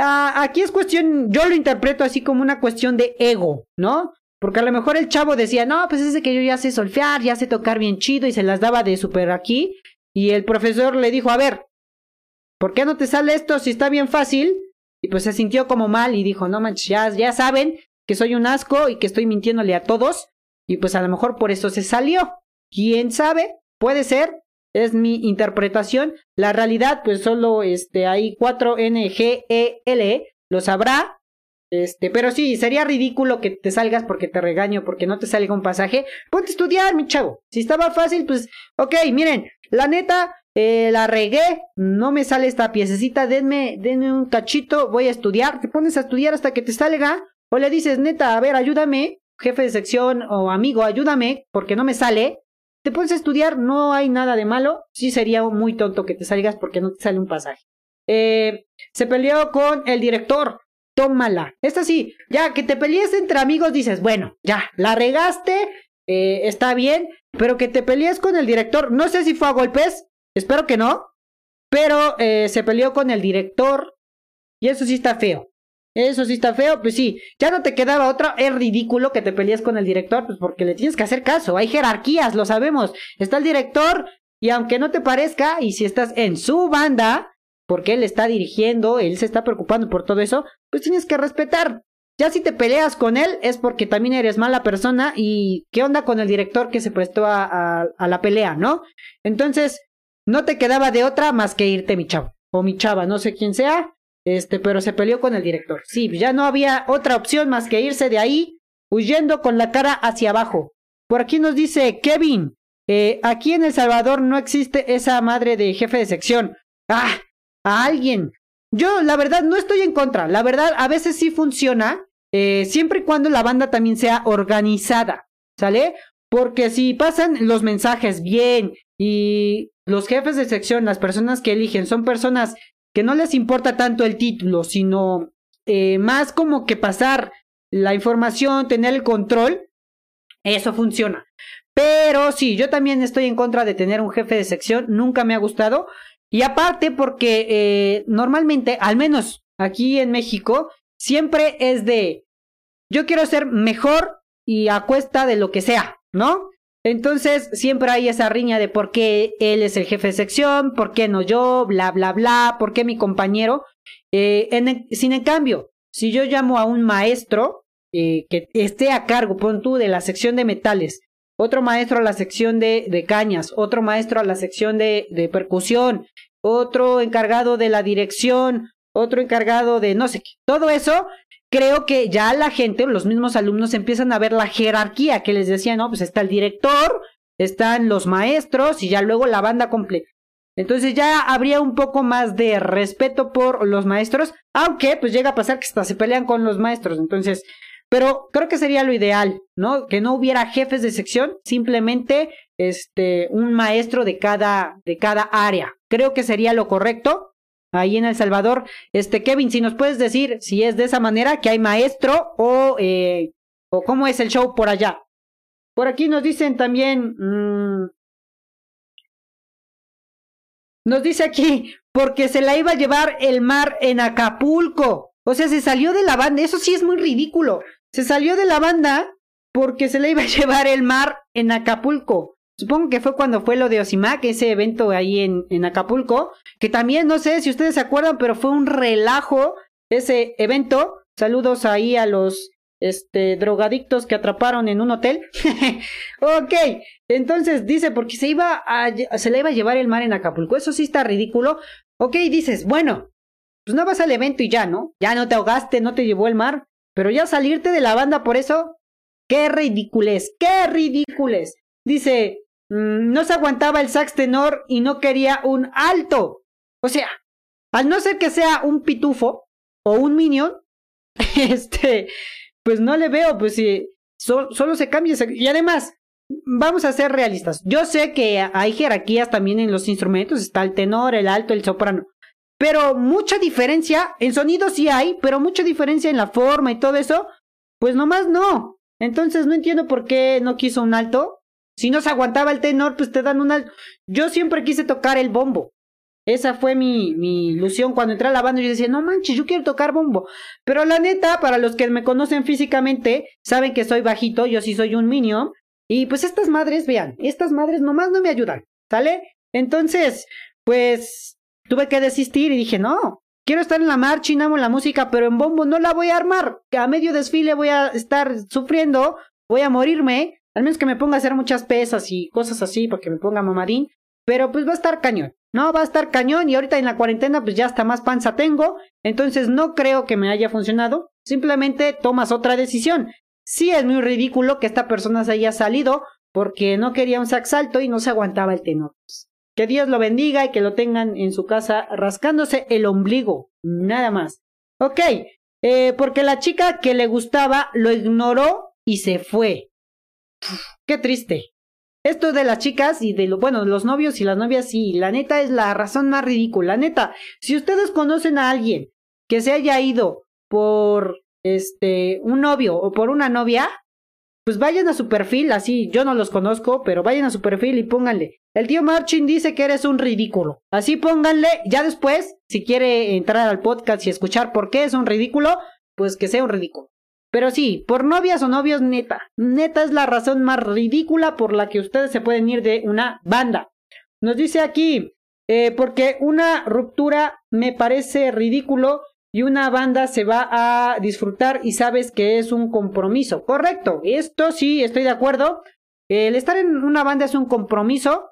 aquí es cuestión, yo lo interpreto así como una cuestión de ego, ¿no? Porque a lo mejor el chavo decía, no, pues es de que yo ya sé solfear, ya sé tocar bien chido y se las daba de super aquí. Y el profesor le dijo, a ver, ¿por qué no te sale esto si está bien fácil? Y pues se sintió como mal y dijo, no manches, ya, ya saben que soy un asco y que estoy mintiéndole a todos. Y pues a lo mejor por eso se salió. ¿Quién sabe? Puede ser. Es mi interpretación. La realidad, pues solo este, hay 4 N, G, E, L. Lo sabrá este, pero sí, sería ridículo que te salgas porque te regaño, porque no te salga un pasaje. Ponte a estudiar, mi chavo. Si estaba fácil, pues, ok, miren, la neta, eh, la regué, no me sale esta piececita, denme, denme un cachito, voy a estudiar. Te pones a estudiar hasta que te salga, o le dices, neta, a ver, ayúdame, jefe de sección o amigo, ayúdame, porque no me sale. Te pones a estudiar, no hay nada de malo. Sí sería muy tonto que te salgas porque no te sale un pasaje. Eh, se peleó con el director tómala. Esta sí, ya que te pelees entre amigos dices, bueno, ya, la regaste, eh, está bien, pero que te pelees con el director, no sé si fue a golpes, espero que no, pero eh, se peleó con el director y eso sí está feo. Eso sí está feo, pues sí, ya no te quedaba otra, es ridículo que te pelees con el director, pues porque le tienes que hacer caso, hay jerarquías, lo sabemos, está el director y aunque no te parezca, y si estás en su banda, porque él está dirigiendo, él se está preocupando por todo eso, pues tienes que respetar. Ya si te peleas con él es porque también eres mala persona y qué onda con el director que se prestó a, a, la pelea, ¿no? Entonces, no te quedaba de otra más que irte mi chavo o mi chava, no sé quién sea. este, pero se peleó con el director. Sí, ya no había otra opción más que irse de ahí huyendo con la cara hacia abajo. Por aquí nos dice Kevin, eh, aquí en El Salvador no existe esa madre de jefe de sección. Ah, a alguien. Yo, la verdad, no estoy en contra. La verdad, a veces sí funciona, eh, siempre y cuando la banda también sea organizada, ¿sale? Porque si pasan los mensajes bien y los jefes de sección, las personas que eligen, son personas que no les importa tanto el título, sino eh, más como que pasar la información, tener el control, eso funciona. Pero sí, yo también estoy en contra de tener un jefe de sección, nunca me ha gustado. Y aparte porque eh, normalmente, al menos aquí en México, siempre es de, yo quiero ser mejor y a cuesta de lo que sea, ¿no? Entonces siempre hay esa riña de por qué él es el jefe de sección, por qué no yo, bla, bla, bla, por qué mi compañero. Eh, en sin en cambio, si yo llamo a un maestro eh, que esté a cargo, pon tú, de la sección de metales, otro maestro a la sección de, de cañas, otro maestro a la sección de, de percusión, otro encargado de la dirección, otro encargado de no sé qué. Todo eso creo que ya la gente, los mismos alumnos empiezan a ver la jerarquía que les decía, no, pues está el director, están los maestros y ya luego la banda completa. Entonces ya habría un poco más de respeto por los maestros, aunque pues llega a pasar que hasta se pelean con los maestros. Entonces, pero creo que sería lo ideal, ¿no? Que no hubiera jefes de sección, simplemente este un maestro de cada de cada área. Creo que sería lo correcto ahí en El Salvador. Este, Kevin, si nos puedes decir si es de esa manera, que hay maestro o, eh, o cómo es el show por allá. Por aquí nos dicen también, mmm, nos dice aquí, porque se la iba a llevar el mar en Acapulco. O sea, se salió de la banda, eso sí es muy ridículo. Se salió de la banda porque se le iba a llevar el mar en Acapulco. Supongo que fue cuando fue lo de Osimac, ese evento ahí en, en Acapulco, que también no sé si ustedes se acuerdan, pero fue un relajo ese evento. Saludos ahí a los este drogadictos que atraparon en un hotel. ok, entonces dice porque se iba a se le iba a llevar el mar en Acapulco. Eso sí está ridículo. Ok, dices, bueno, pues no vas al evento y ya, ¿no? Ya no te ahogaste, no te llevó el mar, pero ya salirte de la banda por eso, qué ridiculez, qué ridiculez. Dice, no se aguantaba el sax tenor y no quería un alto. O sea, al no ser que sea un pitufo o un minion, este, pues no le veo, pues si solo se cambia. Y además, vamos a ser realistas. Yo sé que hay jerarquías también en los instrumentos, está el tenor, el alto, el soprano. Pero mucha diferencia, en sonido sí hay, pero mucha diferencia en la forma y todo eso, pues nomás no. Entonces no entiendo por qué no quiso un alto si no se aguantaba el tenor, pues te dan una... Yo siempre quise tocar el bombo. Esa fue mi, mi ilusión cuando entré a la banda. Yo decía, no manches, yo quiero tocar bombo. Pero la neta, para los que me conocen físicamente, saben que soy bajito, yo sí soy un minion. Y pues estas madres, vean, estas madres nomás no me ayudan, ¿sale? Entonces, pues tuve que desistir y dije, no, quiero estar en la marcha y amo la música, pero en bombo no la voy a armar. A medio desfile voy a estar sufriendo, voy a morirme al menos que me ponga a hacer muchas pesas y cosas así para que me ponga mamadín. Pero pues va a estar cañón. No, va a estar cañón y ahorita en la cuarentena pues ya hasta más panza tengo. Entonces no creo que me haya funcionado. Simplemente tomas otra decisión. Sí es muy ridículo que esta persona se haya salido porque no quería un sax alto y no se aguantaba el tenor. Que Dios lo bendiga y que lo tengan en su casa rascándose el ombligo. Nada más. Ok, eh, porque la chica que le gustaba lo ignoró y se fue. Qué triste. Esto de las chicas y de lo, bueno, los novios y las novias, sí, la neta es la razón más ridícula. Neta, si ustedes conocen a alguien que se haya ido por este un novio o por una novia, pues vayan a su perfil, así yo no los conozco, pero vayan a su perfil y pónganle. El tío Marchin dice que eres un ridículo. Así pónganle, ya después, si quiere entrar al podcast y escuchar por qué es un ridículo, pues que sea un ridículo. Pero sí, por novias o novios, neta. Neta es la razón más ridícula por la que ustedes se pueden ir de una banda. Nos dice aquí, eh, porque una ruptura me parece ridículo y una banda se va a disfrutar y sabes que es un compromiso. Correcto, esto sí, estoy de acuerdo. El estar en una banda es un compromiso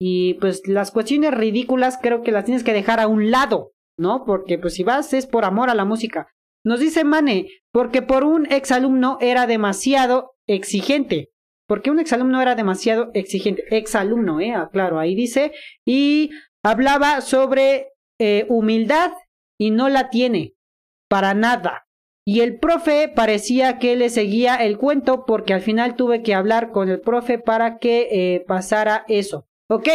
y pues las cuestiones ridículas creo que las tienes que dejar a un lado. ¿no? Porque pues si vas es por amor a la música. Nos dice Mane, porque por un exalumno era demasiado exigente. Porque un exalumno era demasiado exigente. Exalumno, eh, ah, claro, ahí dice. Y hablaba sobre eh, humildad y no la tiene. Para nada. Y el profe parecía que le seguía el cuento porque al final tuve que hablar con el profe para que eh, pasara eso. Ok,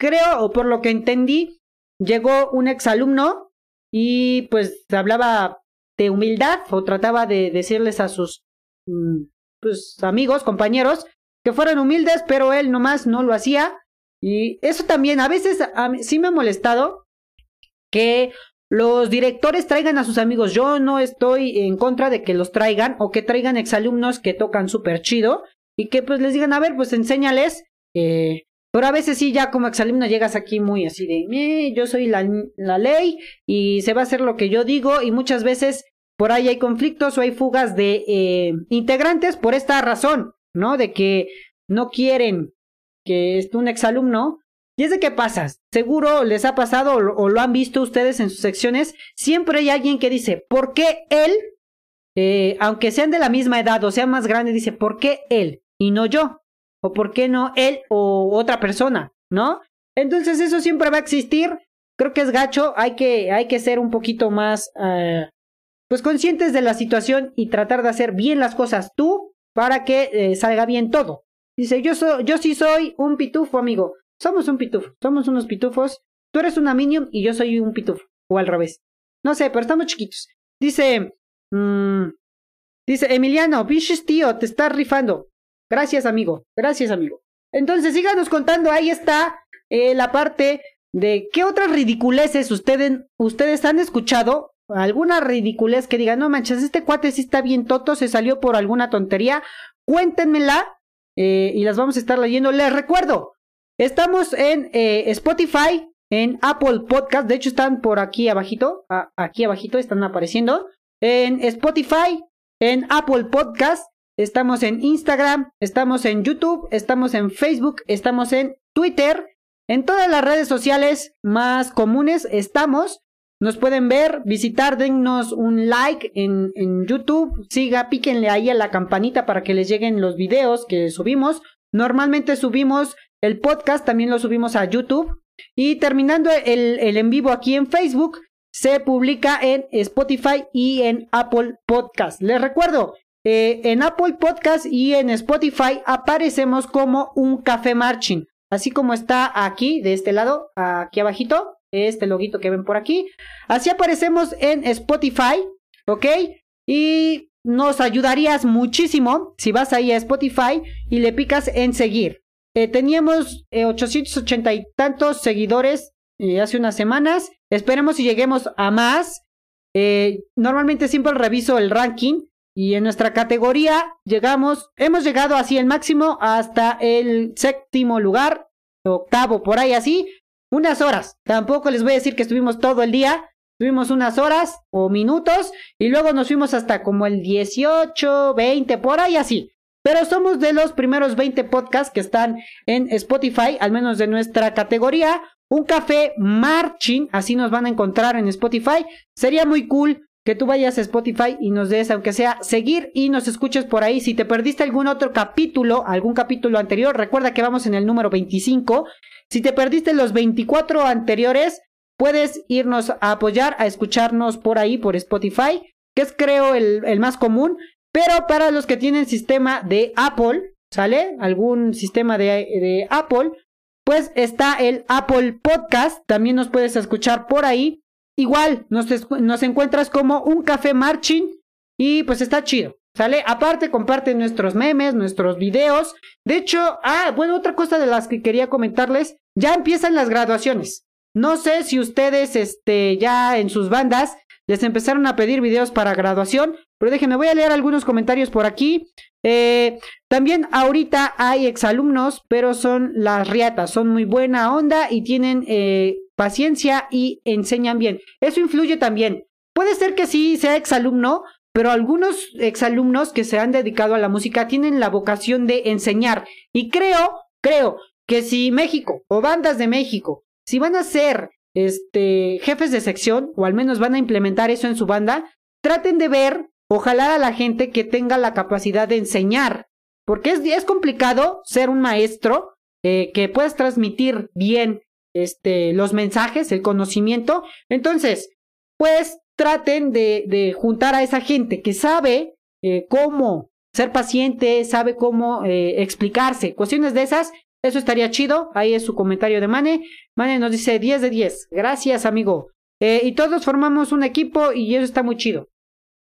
creo, o por lo que entendí, llegó un exalumno y pues hablaba de humildad o trataba de decirles a sus mm, pues, amigos, compañeros, que fueran humildes, pero él nomás no lo hacía. Y eso también a veces sí me ha molestado que los directores traigan a sus amigos. Yo no estoy en contra de que los traigan o que traigan exalumnos que tocan súper chido y que pues les digan, a ver, pues enséñales eh, pero a veces sí, ya como exalumno llegas aquí muy así de, yo soy la, la, ley y se va a hacer lo que yo digo y muchas veces por ahí hay conflictos o hay fugas de eh, integrantes por esta razón, ¿no? De que no quieren que esté un exalumno. Y es de qué pasa, seguro les ha pasado o, lo han visto ustedes en sus secciones, siempre hay alguien que dice, ¿por qué él? Eh, aunque sean de la misma edad o sean más grandes, dice, ¿por qué él y no yo? O por qué no él o otra persona, ¿no? Entonces eso siempre va a existir. Creo que es gacho, hay que, hay que ser un poquito más, eh, pues conscientes de la situación y tratar de hacer bien las cosas tú para que eh, salga bien todo. Dice, yo, yo sí soy un pitufo, amigo. Somos un pitufo, somos unos pitufos. Tú eres una minion y yo soy un pitufo, o al revés. No sé, pero estamos chiquitos. Dice, mmm, dice, Emiliano, biches tío, te estás rifando. Gracias, amigo. Gracias, amigo. Entonces, síganos contando. Ahí está eh, la parte de qué otras ridiculeces ustedes, ustedes han escuchado. Alguna ridiculez que digan, no manches, este cuate sí está bien toto, se salió por alguna tontería. Cuéntenmela eh, y las vamos a estar leyendo. Les recuerdo, estamos en eh, Spotify, en Apple Podcast. De hecho, están por aquí abajito. aquí abajito están apareciendo. En Spotify, en Apple Podcast estamos en Instagram, estamos en YouTube, estamos en Facebook, estamos en Twitter, en todas las redes sociales más comunes estamos. Nos pueden ver, visitar, dennos un like en, en YouTube, siga, píquenle ahí a la campanita para que les lleguen los videos que subimos. Normalmente subimos el podcast, también lo subimos a YouTube. Y terminando el, el en vivo aquí en Facebook, se publica en Spotify y en Apple Podcast. Les recuerdo, eh, en Apple Podcast y en Spotify aparecemos como un café marching. Así como está aquí, de este lado, aquí abajito, este loguito que ven por aquí. Así aparecemos en Spotify, ¿ok? Y nos ayudarías muchísimo si vas ahí a Spotify y le picas en seguir. Eh, teníamos 880 eh, y tantos seguidores hace unas semanas. Esperemos si lleguemos a más. normalmente siempre reviso el ranking y en nuestra categoría llegamos, hemos llegado así el máximo hasta el séptimo lugar, octavo, por ahí así, unas horas. Tampoco les voy a decir que estuvimos todo el día, estuvimos unas horas o minutos y luego nos fuimos hasta como el 18, 20, por ahí así. Pero somos de los primeros 20 podcasts que están en Spotify, al menos de nuestra categoría. Un café marching, así nos van a encontrar en Spotify. Sería muy cool que tú vayas a Spotify y nos des, aunque sea, seguir y nos escuches por ahí. Si te perdiste algún otro capítulo, algún capítulo anterior, recuerda que vamos en el número 25. Si te perdiste los 24 anteriores, puedes irnos a apoyar, a escucharnos por ahí, por Spotify, que es creo el, más común. Pero para los que tienen sistema de Apple, ¿sale? Algún sistema de, de Apple, pues está el Apple Podcast. También nos puedes escuchar por ahí. Igual nos, nos encuentras como un café marching y pues está chido. ¿Sale? Aparte, comparte nuestros memes, nuestros videos. De hecho, ah, bueno, otra cosa de las que quería comentarles, ya empiezan las graduaciones. No sé si ustedes, este, ya en sus bandas les empezaron a pedir videos para graduación, pero déjenme, voy a leer algunos comentarios por aquí. Eh, también ahorita hay exalumnos, pero son las riatas, son muy buena onda y tienen eh, paciencia y enseñan bien. Eso influye también. Puede ser que sí sea exalumno, pero algunos exalumnos que se han dedicado a la música tienen la vocación de enseñar. Y creo, creo que si México o bandas de México, si van a ser este, jefes de sección, o al menos van a implementar eso en su banda, traten de ver o jalar a la gente que tenga la capacidad de enseñar. Porque es, es complicado ser un maestro eh, que puedas transmitir bien este, los mensajes, el conocimiento. Entonces, pues traten de, juntar a esa gente que sabe eh, cómo ser paciente, sabe cómo eh, explicarse. Cuestiones de esas, eso estaría chido. Ahí es su comentario de Mane. Mane nos dice 10 de 10. Gracias, amigo. Y todos formamos un equipo y eso está muy chido.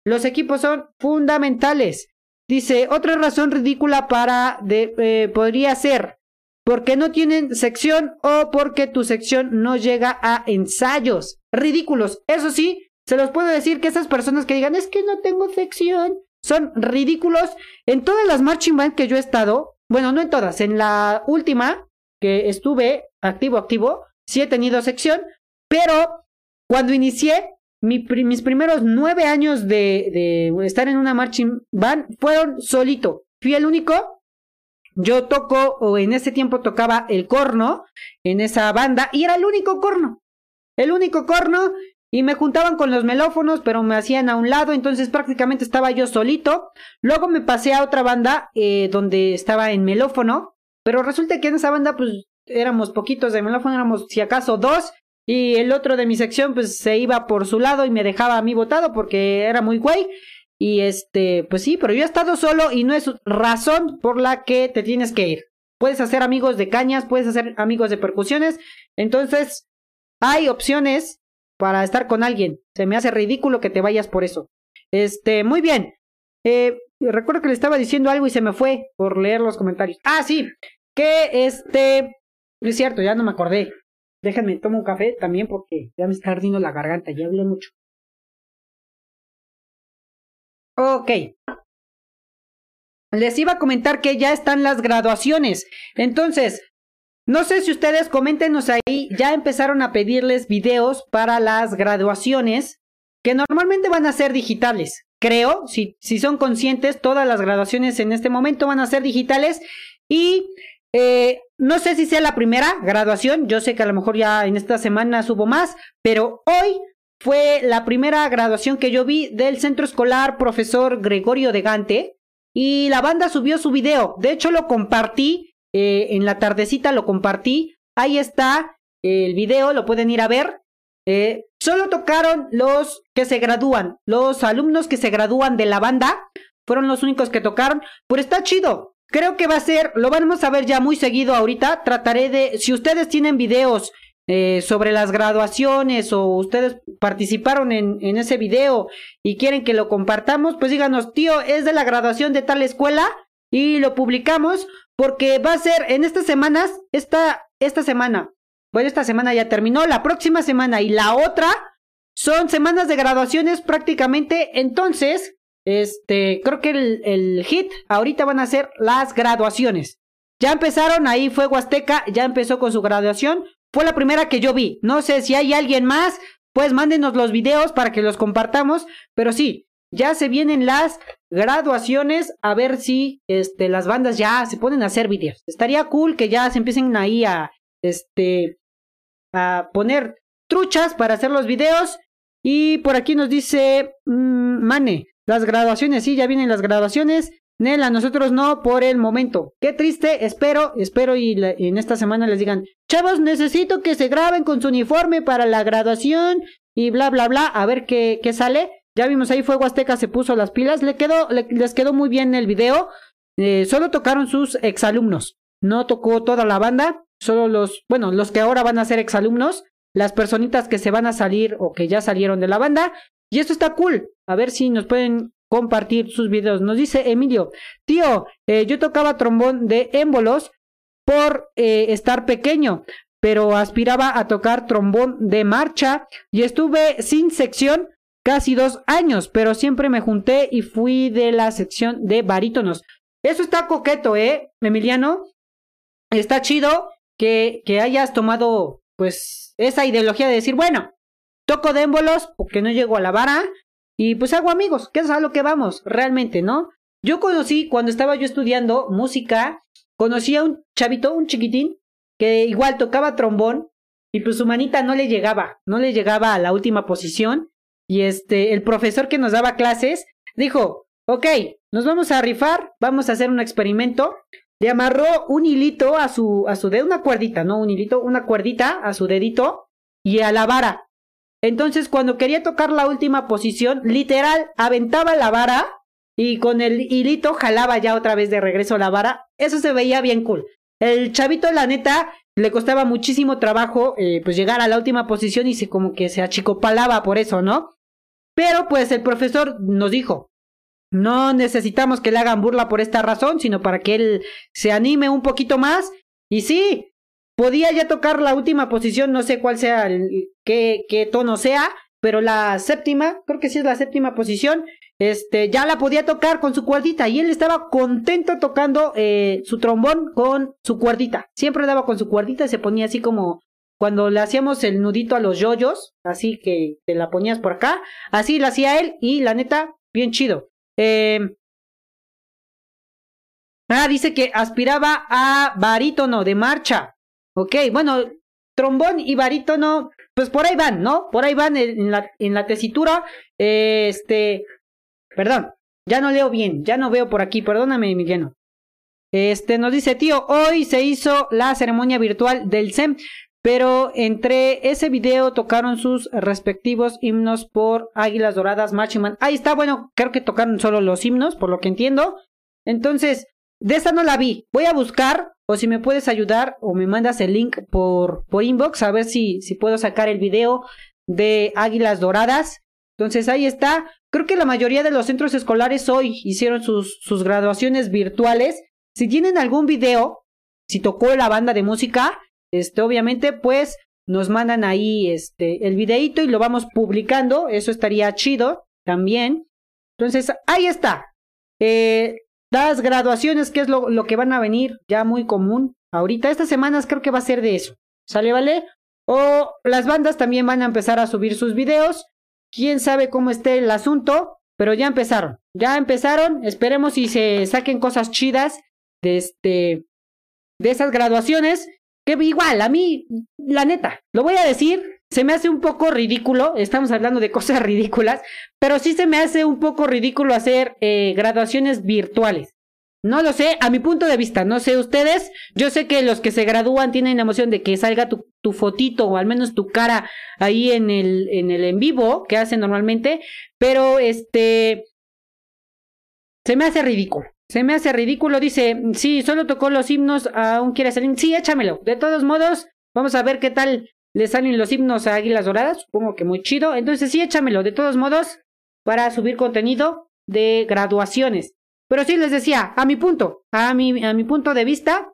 Los equipos son fundamentales. Dice, otra razón ridícula para de, eh, podría ser porque no tienen sección o porque tu sección no llega a ensayos. Ridículos. Eso sí, se los puedo decir que esas personas que digan, es que no tengo sección, son ridículos. En todas las marching band que yo he estado, bueno, no en todas, en la última que estuve activo, activo, sí he tenido sección, pero cuando inicié, mis primeros nueve años de, estar en una marching band fueron solito. Fui el único yo toco, o en ese tiempo tocaba el corno en esa banda, y era el único corno. El único corno, y me juntaban con los melófonos, pero me hacían a un lado, entonces prácticamente estaba yo solito. Luego me pasé a otra banda eh, donde estaba en melófono, pero resulta que en esa banda pues éramos poquitos de melófono, éramos si acaso dos, y el otro de mi sección pues se iba por su lado y me dejaba a mí votado porque era muy güey. Y este, pues sí, pero yo he estado solo y no es razón por la que te tienes que ir. Puedes hacer amigos de cañas, puedes hacer amigos de percusiones. Entonces, hay opciones para estar con alguien. Se me hace ridículo que te vayas por eso. Este, muy bien. Eh, recuerdo que le estaba diciendo algo y se me fue por leer los comentarios. Ah, sí, que este, es cierto, ya no me acordé. Déjenme, tomo un café también porque ya me está ardiendo la garganta, ya hablé mucho. Ok. Les iba a comentar que ya están las graduaciones. Entonces, no sé si ustedes coméntenos ahí, ya empezaron a pedirles videos para las graduaciones, que normalmente van a ser digitales. Creo, si, si son conscientes, todas las graduaciones en este momento van a ser digitales. Y eh, no sé si sea la primera graduación, yo sé que a lo mejor ya en esta semana subo más, pero hoy fue la primera graduación que yo vi del centro escolar profesor Gregorio de Gante y la banda subió su video. De hecho lo compartí eh, en la tardecita, lo compartí. Ahí está el video, lo pueden ir a ver. Eh, solo tocaron los que se gradúan, los alumnos que se gradúan de la banda, fueron los únicos que tocaron, pero está chido. Creo que va a ser, lo vamos a ver ya muy seguido ahorita. Trataré de, si ustedes tienen videos eh, sobre las graduaciones o ustedes participaron en, en, ese video y quieren que lo compartamos, pues díganos, tío, es de la graduación de tal escuela y lo publicamos porque va a ser en estas semanas, esta, esta semana, bueno, esta semana ya terminó, la próxima semana y la otra son semanas de graduaciones prácticamente, entonces, este, creo que el, hit ahorita van a ser las graduaciones. Ya empezaron, ahí fue Huasteca, ya empezó con su graduación. Fue la primera que yo vi. No sé si hay alguien más, pues mándenos los videos para que los compartamos. Pero sí, ya se vienen las graduaciones. A ver si este, las bandas ya se ponen a hacer videos. Estaría cool que ya se empiecen ahí a, este, a poner truchas para hacer los videos. Y por aquí nos dice mmm, Mane, las graduaciones, sí, ya vienen las graduaciones. Nela, nosotros no por el momento. Qué triste, espero, espero y, en esta semana les digan, chavos, necesito que se graben con su uniforme para la graduación y bla, bla, bla, a ver qué, qué sale. Ya vimos ahí Fuego Azteca se puso las pilas, le quedó, les quedó muy bien el video. Eh, solo tocaron sus exalumnos, no tocó toda la banda, solo los, bueno, los que ahora van a ser exalumnos, las personitas que se van a salir o que ya salieron de la banda. Y esto está cool. A ver si nos pueden compartir sus videos. Nos dice Emilio, tío, eh, yo tocaba trombón de émbolos por eh, estar pequeño, pero aspiraba a tocar trombón de marcha y estuve sin sección casi dos años, pero siempre me junté y fui de la sección de barítonos. Eso está coqueto, ¿eh, Emiliano? Está chido que, que hayas tomado, pues, esa ideología de decir, bueno, toco de émbolos porque no llego a la vara, y pues hago amigos, que es a lo que vamos, realmente, ¿no? Yo conocí, cuando estaba yo estudiando música, conocí a un chavito, un chiquitín, que igual tocaba trombón, y pues su manita no le llegaba, no le llegaba a la última posición y este, el profesor que nos daba clases dijo, ok, nos vamos a rifar, vamos a hacer un experimento. Le amarró un hilito a su, a su dedo, una cuerdita, no un hilito, una cuerdita a su dedito y a la vara. Entonces, cuando quería tocar la última posición, literal, aventaba la vara y con el hilito jalaba ya otra vez de regreso la vara. Eso se veía bien cool. El chavito, la neta, le costaba muchísimo trabajo eh, pues llegar a la última posición y se como que se achicopalaba por eso, ¿no? Pero pues el profesor nos dijo, no necesitamos que le hagan burla por esta razón, sino para que él se anime un poquito más. Y sí, podía ya tocar la última posición, no sé cuál sea, el, qué, tono sea, pero la séptima, creo que sí es la séptima posición, este, ya la podía tocar con su cuerdita y él estaba contento tocando eh, su trombón con su cuerdita. Siempre daba con su cuerdita y se ponía así como cuando le hacíamos el nudito a los yoyos, así que te la ponías por acá, así lo hacía él y la neta, bien chido. Eh... Ah, dice que aspiraba a barítono de marcha. Ok, bueno, trombón y barítono, pues por ahí van, ¿no? Por ahí van en la, tesitura. este, perdón, ya no leo bien, ya no veo por aquí, perdóname, Miguel. Este nos dice, tío, hoy se hizo la ceremonia virtual del SEM, pero entre ese video tocaron sus respectivos himnos por Águilas Doradas, Machiman. Ahí está, bueno, creo que tocaron solo los himnos, por lo que entiendo. Entonces, de esa no la vi. Voy a buscar, o si me puedes ayudar, o me mandas el link por, por inbox, a ver si, si puedo sacar el video de Águilas Doradas. Entonces ahí está. Creo que la mayoría de los centros escolares hoy hicieron sus, sus graduaciones virtuales. Si tienen algún video, si tocó la banda de música, este, obviamente, pues nos mandan ahí este, el videito y lo vamos publicando. Eso estaría chido también. Entonces, ahí está. Eh, las graduaciones, que es lo, lo, que van a venir, ya muy común. Ahorita, estas semanas creo que va a ser de eso. ¿Sale, vale? O las bandas también van a empezar a subir sus videos quién sabe cómo esté el asunto, pero ya empezaron. Ya empezaron, esperemos si se saquen cosas chidas de este de esas graduaciones, que igual a mí la neta, lo voy a decir, se me hace un poco ridículo, estamos hablando de cosas ridículas, pero sí se me hace un poco ridículo hacer eh, graduaciones virtuales. No lo sé, a mi punto de vista, no sé ustedes. Yo sé que los que se gradúan tienen la emoción de que salga tu, tu fotito o al menos tu cara ahí en el, en el en vivo que hacen normalmente, pero este se me hace ridículo. Se me hace ridículo, dice, sí, solo tocó los himnos, aún quiere salir. Sí, échamelo. De todos modos, vamos a ver qué tal le salen los himnos a Águilas Doradas. Supongo que muy chido. Entonces sí, échamelo. De todos modos, para subir contenido de graduaciones. Pero sí les decía, a mi punto, a mi, a mi punto de vista,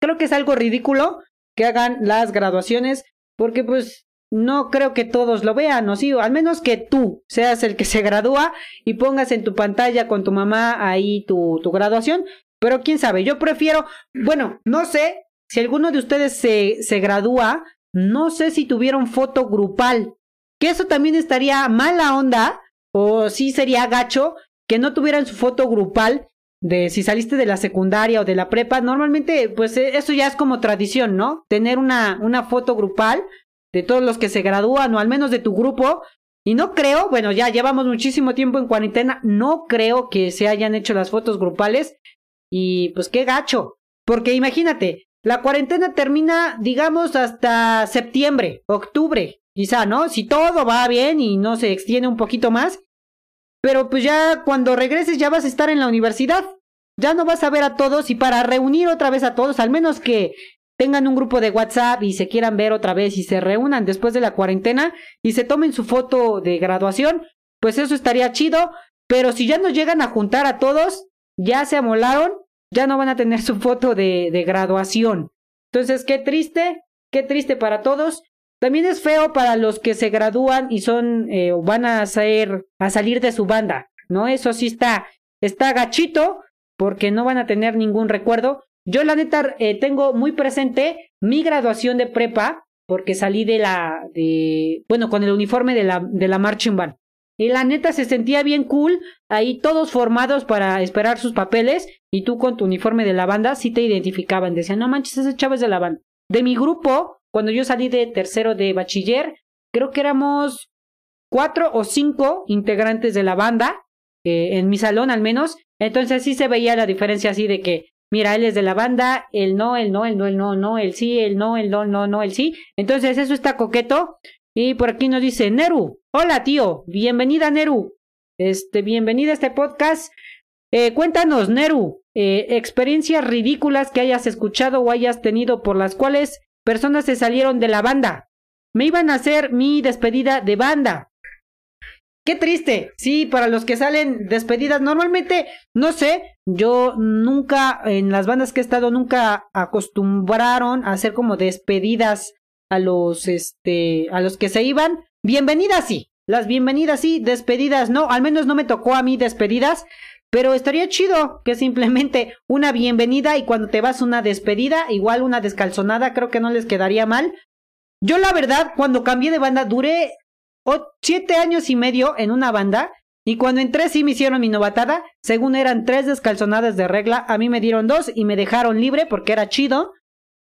creo que es algo ridículo que hagan las graduaciones, porque pues no creo que todos lo vean, o sí, al menos que tú seas el que se gradúa y pongas en tu pantalla con tu mamá ahí tu, tu graduación, pero quién sabe, yo prefiero, bueno, no sé si alguno de ustedes se, se gradúa, no sé si tuvieron foto grupal, que eso también estaría mala onda, o sí sería gacho, que no tuvieran su foto grupal de si saliste de la secundaria o de la prepa, normalmente pues e, eso ya es como tradición, ¿no? Tener una, una foto grupal de todos los que se gradúan o al menos de tu grupo. Y no creo, bueno, ya llevamos muchísimo tiempo en cuarentena, no creo que se hayan hecho las fotos grupales. Y pues qué gacho, porque imagínate, la cuarentena termina, digamos, hasta septiembre, octubre, quizá, ¿no? Si todo va bien y no se extiende un poquito más, pero pues ya cuando regreses ya vas a estar en la universidad. Ya no vas a ver a todos y para reunir otra vez a todos, al menos que tengan un grupo de WhatsApp y se quieran ver otra vez y se reúnan después de la cuarentena y se tomen su foto de graduación, pues eso estaría chido. Pero si ya no llegan a juntar a todos, ya se amolaron, ya no van a tener su foto de, de graduación. Entonces, qué triste, qué triste para todos. También es feo para los que se gradúan y son eh, van a ser a salir de su banda, ¿no? Eso sí está está gachito porque no van a tener ningún recuerdo. Yo la neta eh, tengo muy presente mi graduación de prepa porque salí de la de bueno, con el uniforme de la de la marching band. Y la neta se sentía bien cool, ahí todos formados para esperar sus papeles y tú con tu uniforme de la banda sí te identificaban, decían, "No manches, ese chavo es de la banda." De mi grupo cuando yo salí de tercero de bachiller, creo que éramos cuatro o cinco integrantes de la banda, eh, en mi salón al menos, entonces sí se veía la diferencia así de que, mira, él es de la banda, él no, él no, él no, él no, no, él sí, él no, él no, no, no, él sí. Entonces eso está coqueto. Y por aquí nos dice Neru, hola tío, bienvenida Neru, este, bienvenida a este podcast. Eh, cuéntanos, Neru, eh, experiencias ridículas que hayas escuchado o hayas tenido por las cuales personas se salieron de la banda. Me iban a hacer mi despedida de banda. Qué triste. Sí, para los que salen despedidas, normalmente, no sé, yo nunca, en las bandas que he estado, nunca acostumbraron a hacer como despedidas a los, este, a los que se iban. Bienvenidas sí, las bienvenidas sí, despedidas no, al menos no me tocó a mí despedidas, pero estaría chido que simplemente una bienvenida y cuando te vas una despedida, igual una descalzonada, creo que no les quedaría mal. Yo la verdad, cuando cambié de banda, duré siete años y medio en una banda. Y cuando entré sí me hicieron mi novatada. Según eran tres descalzonadas de regla, a mí me dieron dos y me dejaron libre porque era chido.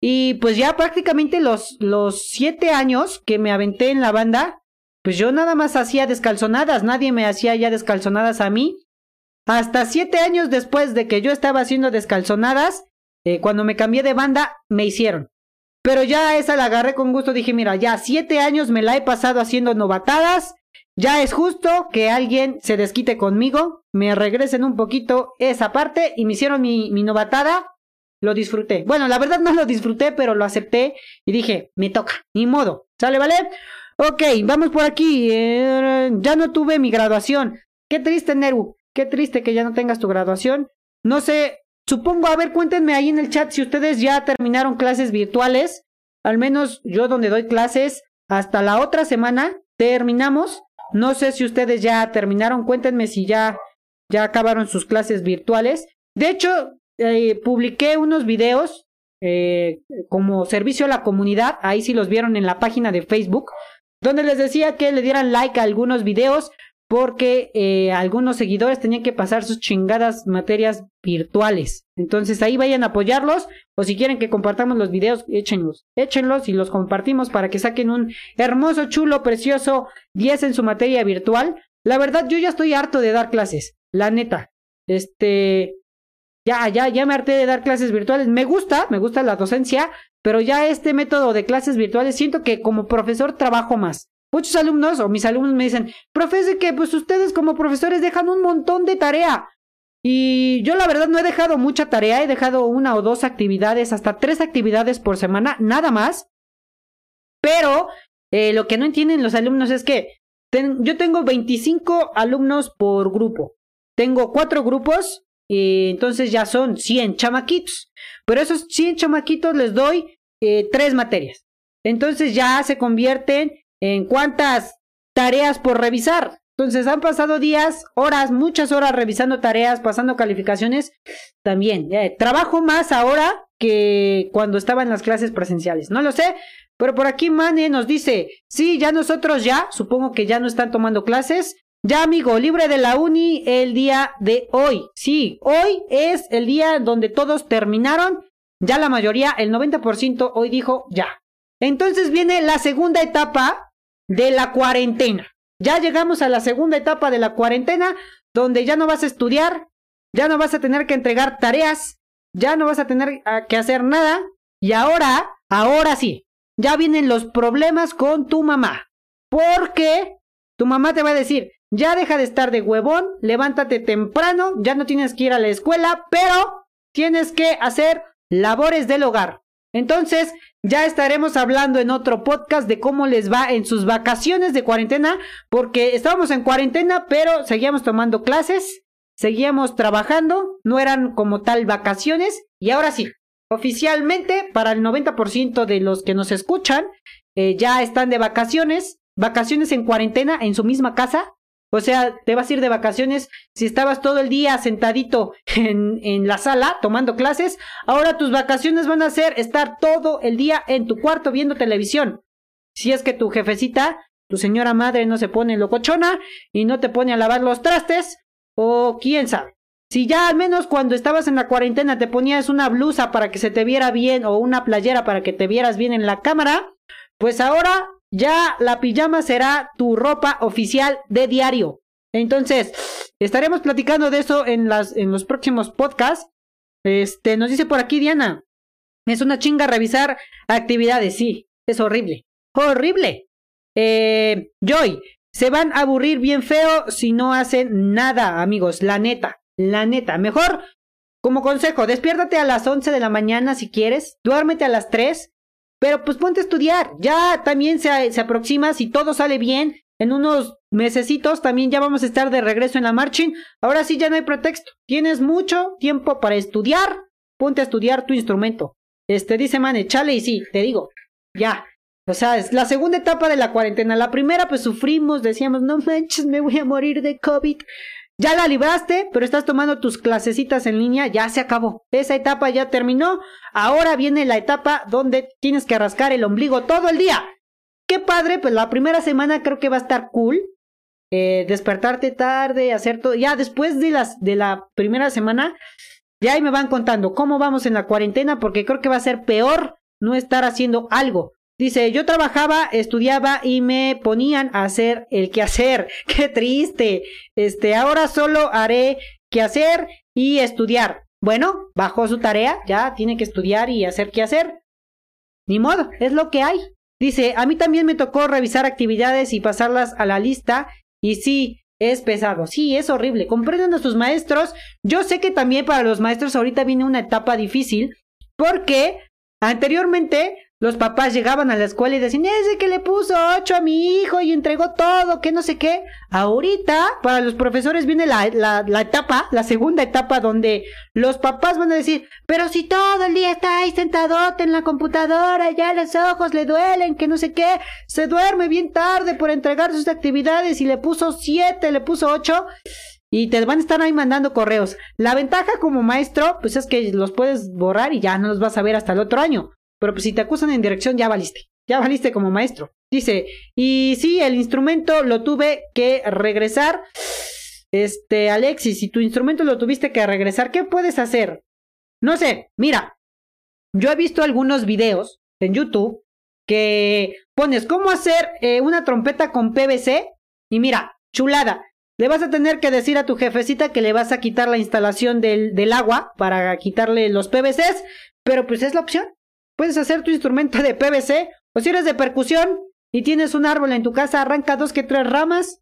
Y pues ya prácticamente los, los siete años que me aventé en la banda, pues yo nada más hacía descalzonadas, nadie me hacía ya descalzonadas a mí. Hasta siete años después de que yo estaba haciendo descalzonadas, eh, cuando me cambié de banda, me hicieron. Pero ya esa la agarré con gusto. Dije, mira, ya siete años me la he pasado haciendo novatadas. Ya es justo que alguien se desquite conmigo, me regresen un poquito esa parte y me hicieron mi, mi novatada. Lo disfruté. Bueno, la verdad no lo disfruté, pero lo acepté y dije, me toca, ni modo. ¿Sale, vale? Ok, vamos por aquí. Eh, ya no tuve mi graduación. Qué triste, Neru. Qué triste que ya no tengas tu graduación. No sé, Supongo, a ver, cuéntenme ahí en el chat si ustedes ya terminaron clases virtuales. Al menos yo donde doy clases, hasta la otra semana terminamos. No sé si ustedes ya terminaron. Cuéntenme si ya, ya acabaron sus clases virtuales. De hecho, eh, publiqué unos videos eh, como servicio a la comunidad. Ahí sí los vieron en la página de Facebook. Donde les decía que le dieran like a algunos videos porque eh, algunos seguidores tenían que pasar sus chingadas materias virtuales. Entonces ahí vayan a apoyarlos o si quieren que compartamos los videos, échenlos, échenlos y los compartimos para que saquen un hermoso, chulo, precioso 10 en su materia virtual. La verdad yo ya estoy harto de dar clases, la neta. Este, ya, ya, ya me harté de dar clases virtuales. Me gusta, me gusta la docencia, pero ya este método de clases virtuales siento que como profesor trabajo más. Muchos alumnos o mis alumnos me dicen, profesor, que pues ustedes como profesores dejan un montón de tarea. Y yo la verdad no he dejado mucha tarea, he dejado una o dos actividades, hasta tres actividades por semana, nada más. Pero eh, lo que no entienden los alumnos es que yo tengo 25 alumnos por grupo. Tengo cuatro grupos, entonces ya son 100 chamaquitos. Pero esos 100 chamaquitos les doy eh, tres materias. Entonces ya se convierten en cuántas tareas por revisar. Entonces han pasado días, horas, muchas horas revisando tareas, pasando calificaciones. También, trabajo más ahora que cuando estaba en las clases presenciales. No lo sé, pero por aquí Mane nos dice, sí, ya nosotros ya, supongo que ya no están tomando clases. Ya amigo, libre de la uni el día de hoy. Sí, hoy es el día donde todos terminaron. Ya la mayoría, el 90% hoy dijo ya. Entonces viene la segunda etapa de la cuarentena. Ya llegamos a la segunda etapa de la cuarentena, donde ya no vas a estudiar, ya no vas a tener que entregar tareas, ya no vas a tener ah, que hacer nada. Y ahora, ahora sí, ya vienen los problemas con tu mamá. Porque tu mamá te va a decir, ya deja de estar de huevón, levántate temprano, ya no tienes que ir a la escuela, pero tienes que hacer labores del hogar. Entonces, ya estaremos hablando en otro podcast de cómo les va en sus vacaciones de cuarentena, porque estábamos en cuarentena, pero seguíamos tomando clases, seguíamos trabajando, no eran como tal vacaciones, y ahora sí, oficialmente para el 90% de los que nos escuchan, eh, ya están de vacaciones, vacaciones en cuarentena en su misma casa, o sea, te vas a ir de vacaciones. Si estabas todo el día sentadito en, en, la sala tomando clases, ahora tus vacaciones van a ser estar todo el día en tu cuarto viendo televisión. Si es que tu jefecita, tu señora madre no se pone locochona y no te pone a lavar los trastes, o quién sabe. Si ya al menos cuando estabas en la cuarentena te ponías una blusa para que se te viera bien o una playera para que te vieras bien en la cámara, pues ahora ya la pijama será tu ropa oficial de diario. Entonces, estaremos platicando de eso en, los próximos podcasts. Este, nos dice por aquí Diana, es una chinga revisar actividades, sí, es horrible, horrible. Eh, Joy, se van a aburrir bien feo si no hacen nada, amigos, la neta. La neta, mejor como consejo, despiértate a las 11 de la mañana si quieres, duérmete a las 3, pero pues ponte a estudiar. Ya también se, se aproxima, si todo sale bien, en unos mesecitos también ya vamos a estar de regreso en la marching. Ahora sí ya no hay pretexto. Tienes mucho tiempo para estudiar. Ponte a estudiar tu instrumento. Este dice Mane, chale y sí, te digo, ya. O sea, es la segunda etapa de la cuarentena. La primera, pues sufrimos, decíamos, no manches, me voy a morir de COVID. Ya la libraste, pero estás tomando tus clasecitas en línea, ya se acabó. Esa etapa ya terminó. Ahora viene la etapa donde tienes que rascar el ombligo todo el día. Qué padre, pues la primera semana creo que va a estar cool. Eh, despertarte tarde, hacer todo. Ya después de, las, de la primera semana, ya ahí me van contando cómo vamos en la cuarentena, porque creo que va a ser peor no estar haciendo algo. Dice, yo trabajaba, estudiaba y me ponían a hacer el quehacer. Qué triste. Este, ahora solo haré quehacer y estudiar. Bueno, bajó su tarea, ya tiene que estudiar y hacer quehacer. Ni modo, es lo que hay. Dice, a mí también me tocó revisar actividades y pasarlas a la lista. Y sí, es pesado. Sí, es horrible. Comprenden a sus maestros. Yo sé que también para los maestros ahorita viene una etapa difícil. Porque anteriormente los papás llegaban a la escuela y decían, ese que le puso ocho a mi hijo y entregó todo, que no sé qué. Ahorita, para los profesores viene la, la, la, etapa, la segunda etapa, donde los papás van a decir, pero si todo el día está ahí sentadote en la computadora, ya los ojos le duelen, que no sé qué, se duerme bien tarde por entregar sus actividades y le puso siete, le puso ocho. Y te van a estar ahí mandando correos. La ventaja como maestro, pues es que los puedes borrar y ya no los vas a ver hasta el otro año. Pero pues si te acusan en dirección, ya valiste. Ya valiste como maestro. Dice, y sí, el instrumento lo tuve que regresar. Este, Alexis, si tu instrumento lo tuviste que regresar, ¿qué puedes hacer? No sé, mira, yo he visto algunos videos en YouTube que pones cómo hacer eh, una trompeta con PVC y mira, chulada. Le vas a tener que decir a tu jefecita que le vas a quitar la instalación del, del agua para quitarle los PVCs, pero pues es la opción. Puedes hacer tu instrumento de PVC o si eres de percusión y tienes un árbol en tu casa, arranca dos que tres ramas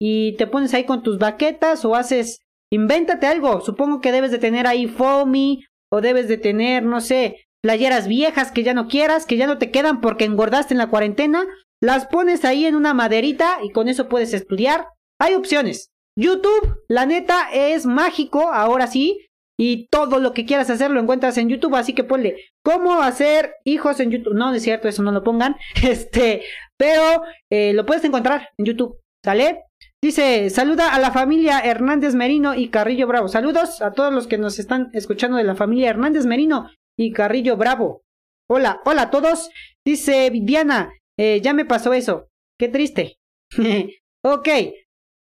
y te pones ahí con tus baquetas o haces, invéntate algo. Supongo que debes de tener ahí foamy o debes de tener, no sé, playeras viejas que ya no quieras, que ya no te quedan porque engordaste en la cuarentena. Las pones ahí en una maderita y con eso puedes estudiar. Hay opciones. YouTube, la neta, es mágico, ahora sí y todo lo que quieras hacer lo encuentras en YouTube, así que ponle cómo hacer hijos en YouTube. No, es cierto, eso no lo pongan, este, pero eh, lo puedes encontrar en YouTube, ¿sale? Dice, saluda a la familia Hernández Merino y Carrillo Bravo. Saludos a todos los que nos están escuchando de la familia Hernández Merino y Carrillo Bravo. Hola, hola a todos. Dice Diana, eh, ya me pasó eso. Qué triste. ok,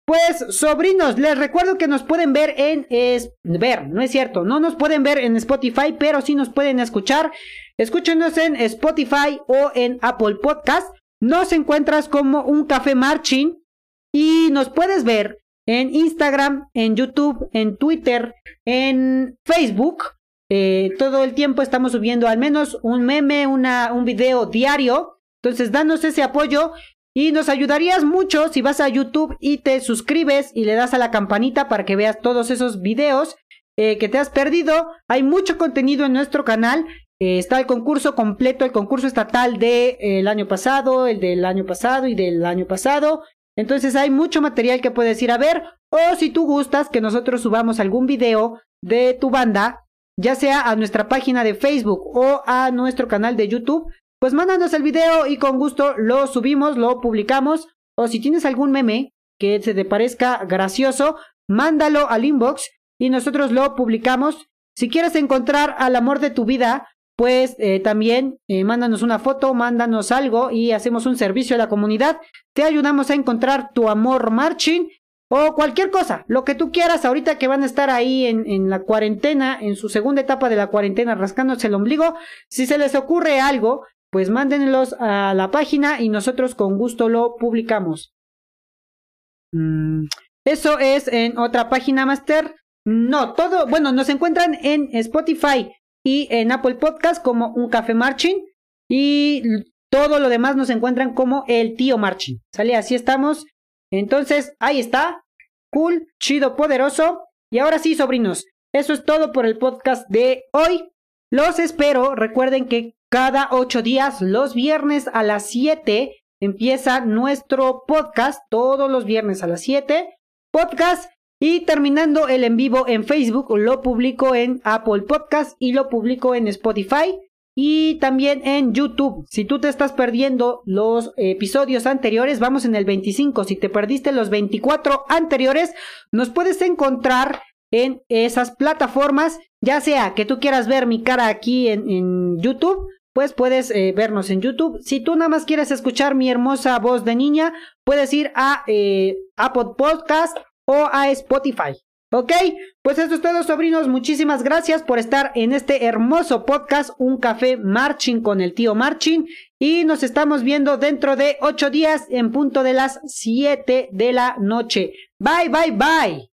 pues, sobrinos, les recuerdo que nos pueden ver en... Ver, no es cierto, no nos pueden ver en Spotify, pero sí nos pueden escuchar. Escúchenos en Spotify o en Apple Podcast. Nos encuentras como un café marching y nos puedes ver en Instagram, en YouTube, en Twitter, en Facebook. Eh, todo el tiempo estamos subiendo al menos un meme, una, un video diario. Entonces, danos ese apoyo y nos ayudarías mucho si vas a YouTube y te suscribes y le das a la campanita para que veas todos esos videos eh, que te has perdido. Hay mucho contenido en nuestro canal. Eh, está el concurso completo, el concurso estatal del de, el año pasado, el del año pasado y del año pasado. Entonces hay mucho material que puedes ir a ver. O si tú gustas que nosotros subamos algún video de tu banda, ya sea a nuestra página de Facebook o a nuestro canal de YouTube, pues mándanos el video y con gusto lo subimos, lo publicamos. O si tienes algún meme que se te parezca gracioso, mándalo al inbox y nosotros lo publicamos. Si quieres encontrar al amor de tu vida, pues eh, también eh, mándanos una foto, mándanos algo y hacemos un servicio a la comunidad. Te ayudamos a encontrar tu amor marching o cualquier cosa, lo que tú quieras, ahorita que van a estar ahí en, en, la cuarentena, en su segunda etapa de la cuarentena, rascándose el ombligo, si se les ocurre algo, pues mándenlos a la página y nosotros con gusto lo publicamos. Mm, eso es en otra página master. No, todo, bueno, nos encuentran en Spotify y en Apple Podcast como un café marching y todo lo demás nos encuentran como el tío marching. ¿Sale? Así estamos. Entonces, ahí está. Cool, chido, poderoso. Y ahora sí, sobrinos, eso es todo por el podcast de hoy. Los espero. Recuerden que cada ocho días, los viernes a las 7, empieza nuestro podcast. Todos los viernes a las 7. Podcast y terminando el en vivo en Facebook, lo publico en Apple Podcast y lo publico en Spotify y también en YouTube. Si tú te estás perdiendo los episodios anteriores, vamos en el 25. Si te perdiste los 24 anteriores, nos puedes encontrar en esas plataformas, ya sea que tú quieras ver mi cara aquí en, YouTube. Pues puedes eh, vernos en YouTube. Si tú nada más quieres escuchar mi hermosa voz de niña, puedes ir a eh, Apple Podcast o a Spotify. ¿Ok? Pues eso es todo, sobrinos. Muchísimas gracias por estar en este hermoso podcast, Un Café Marching con el tío Marching. Y nos estamos viendo dentro de ocho días en punto de las 7 de la noche. Bye, bye, bye.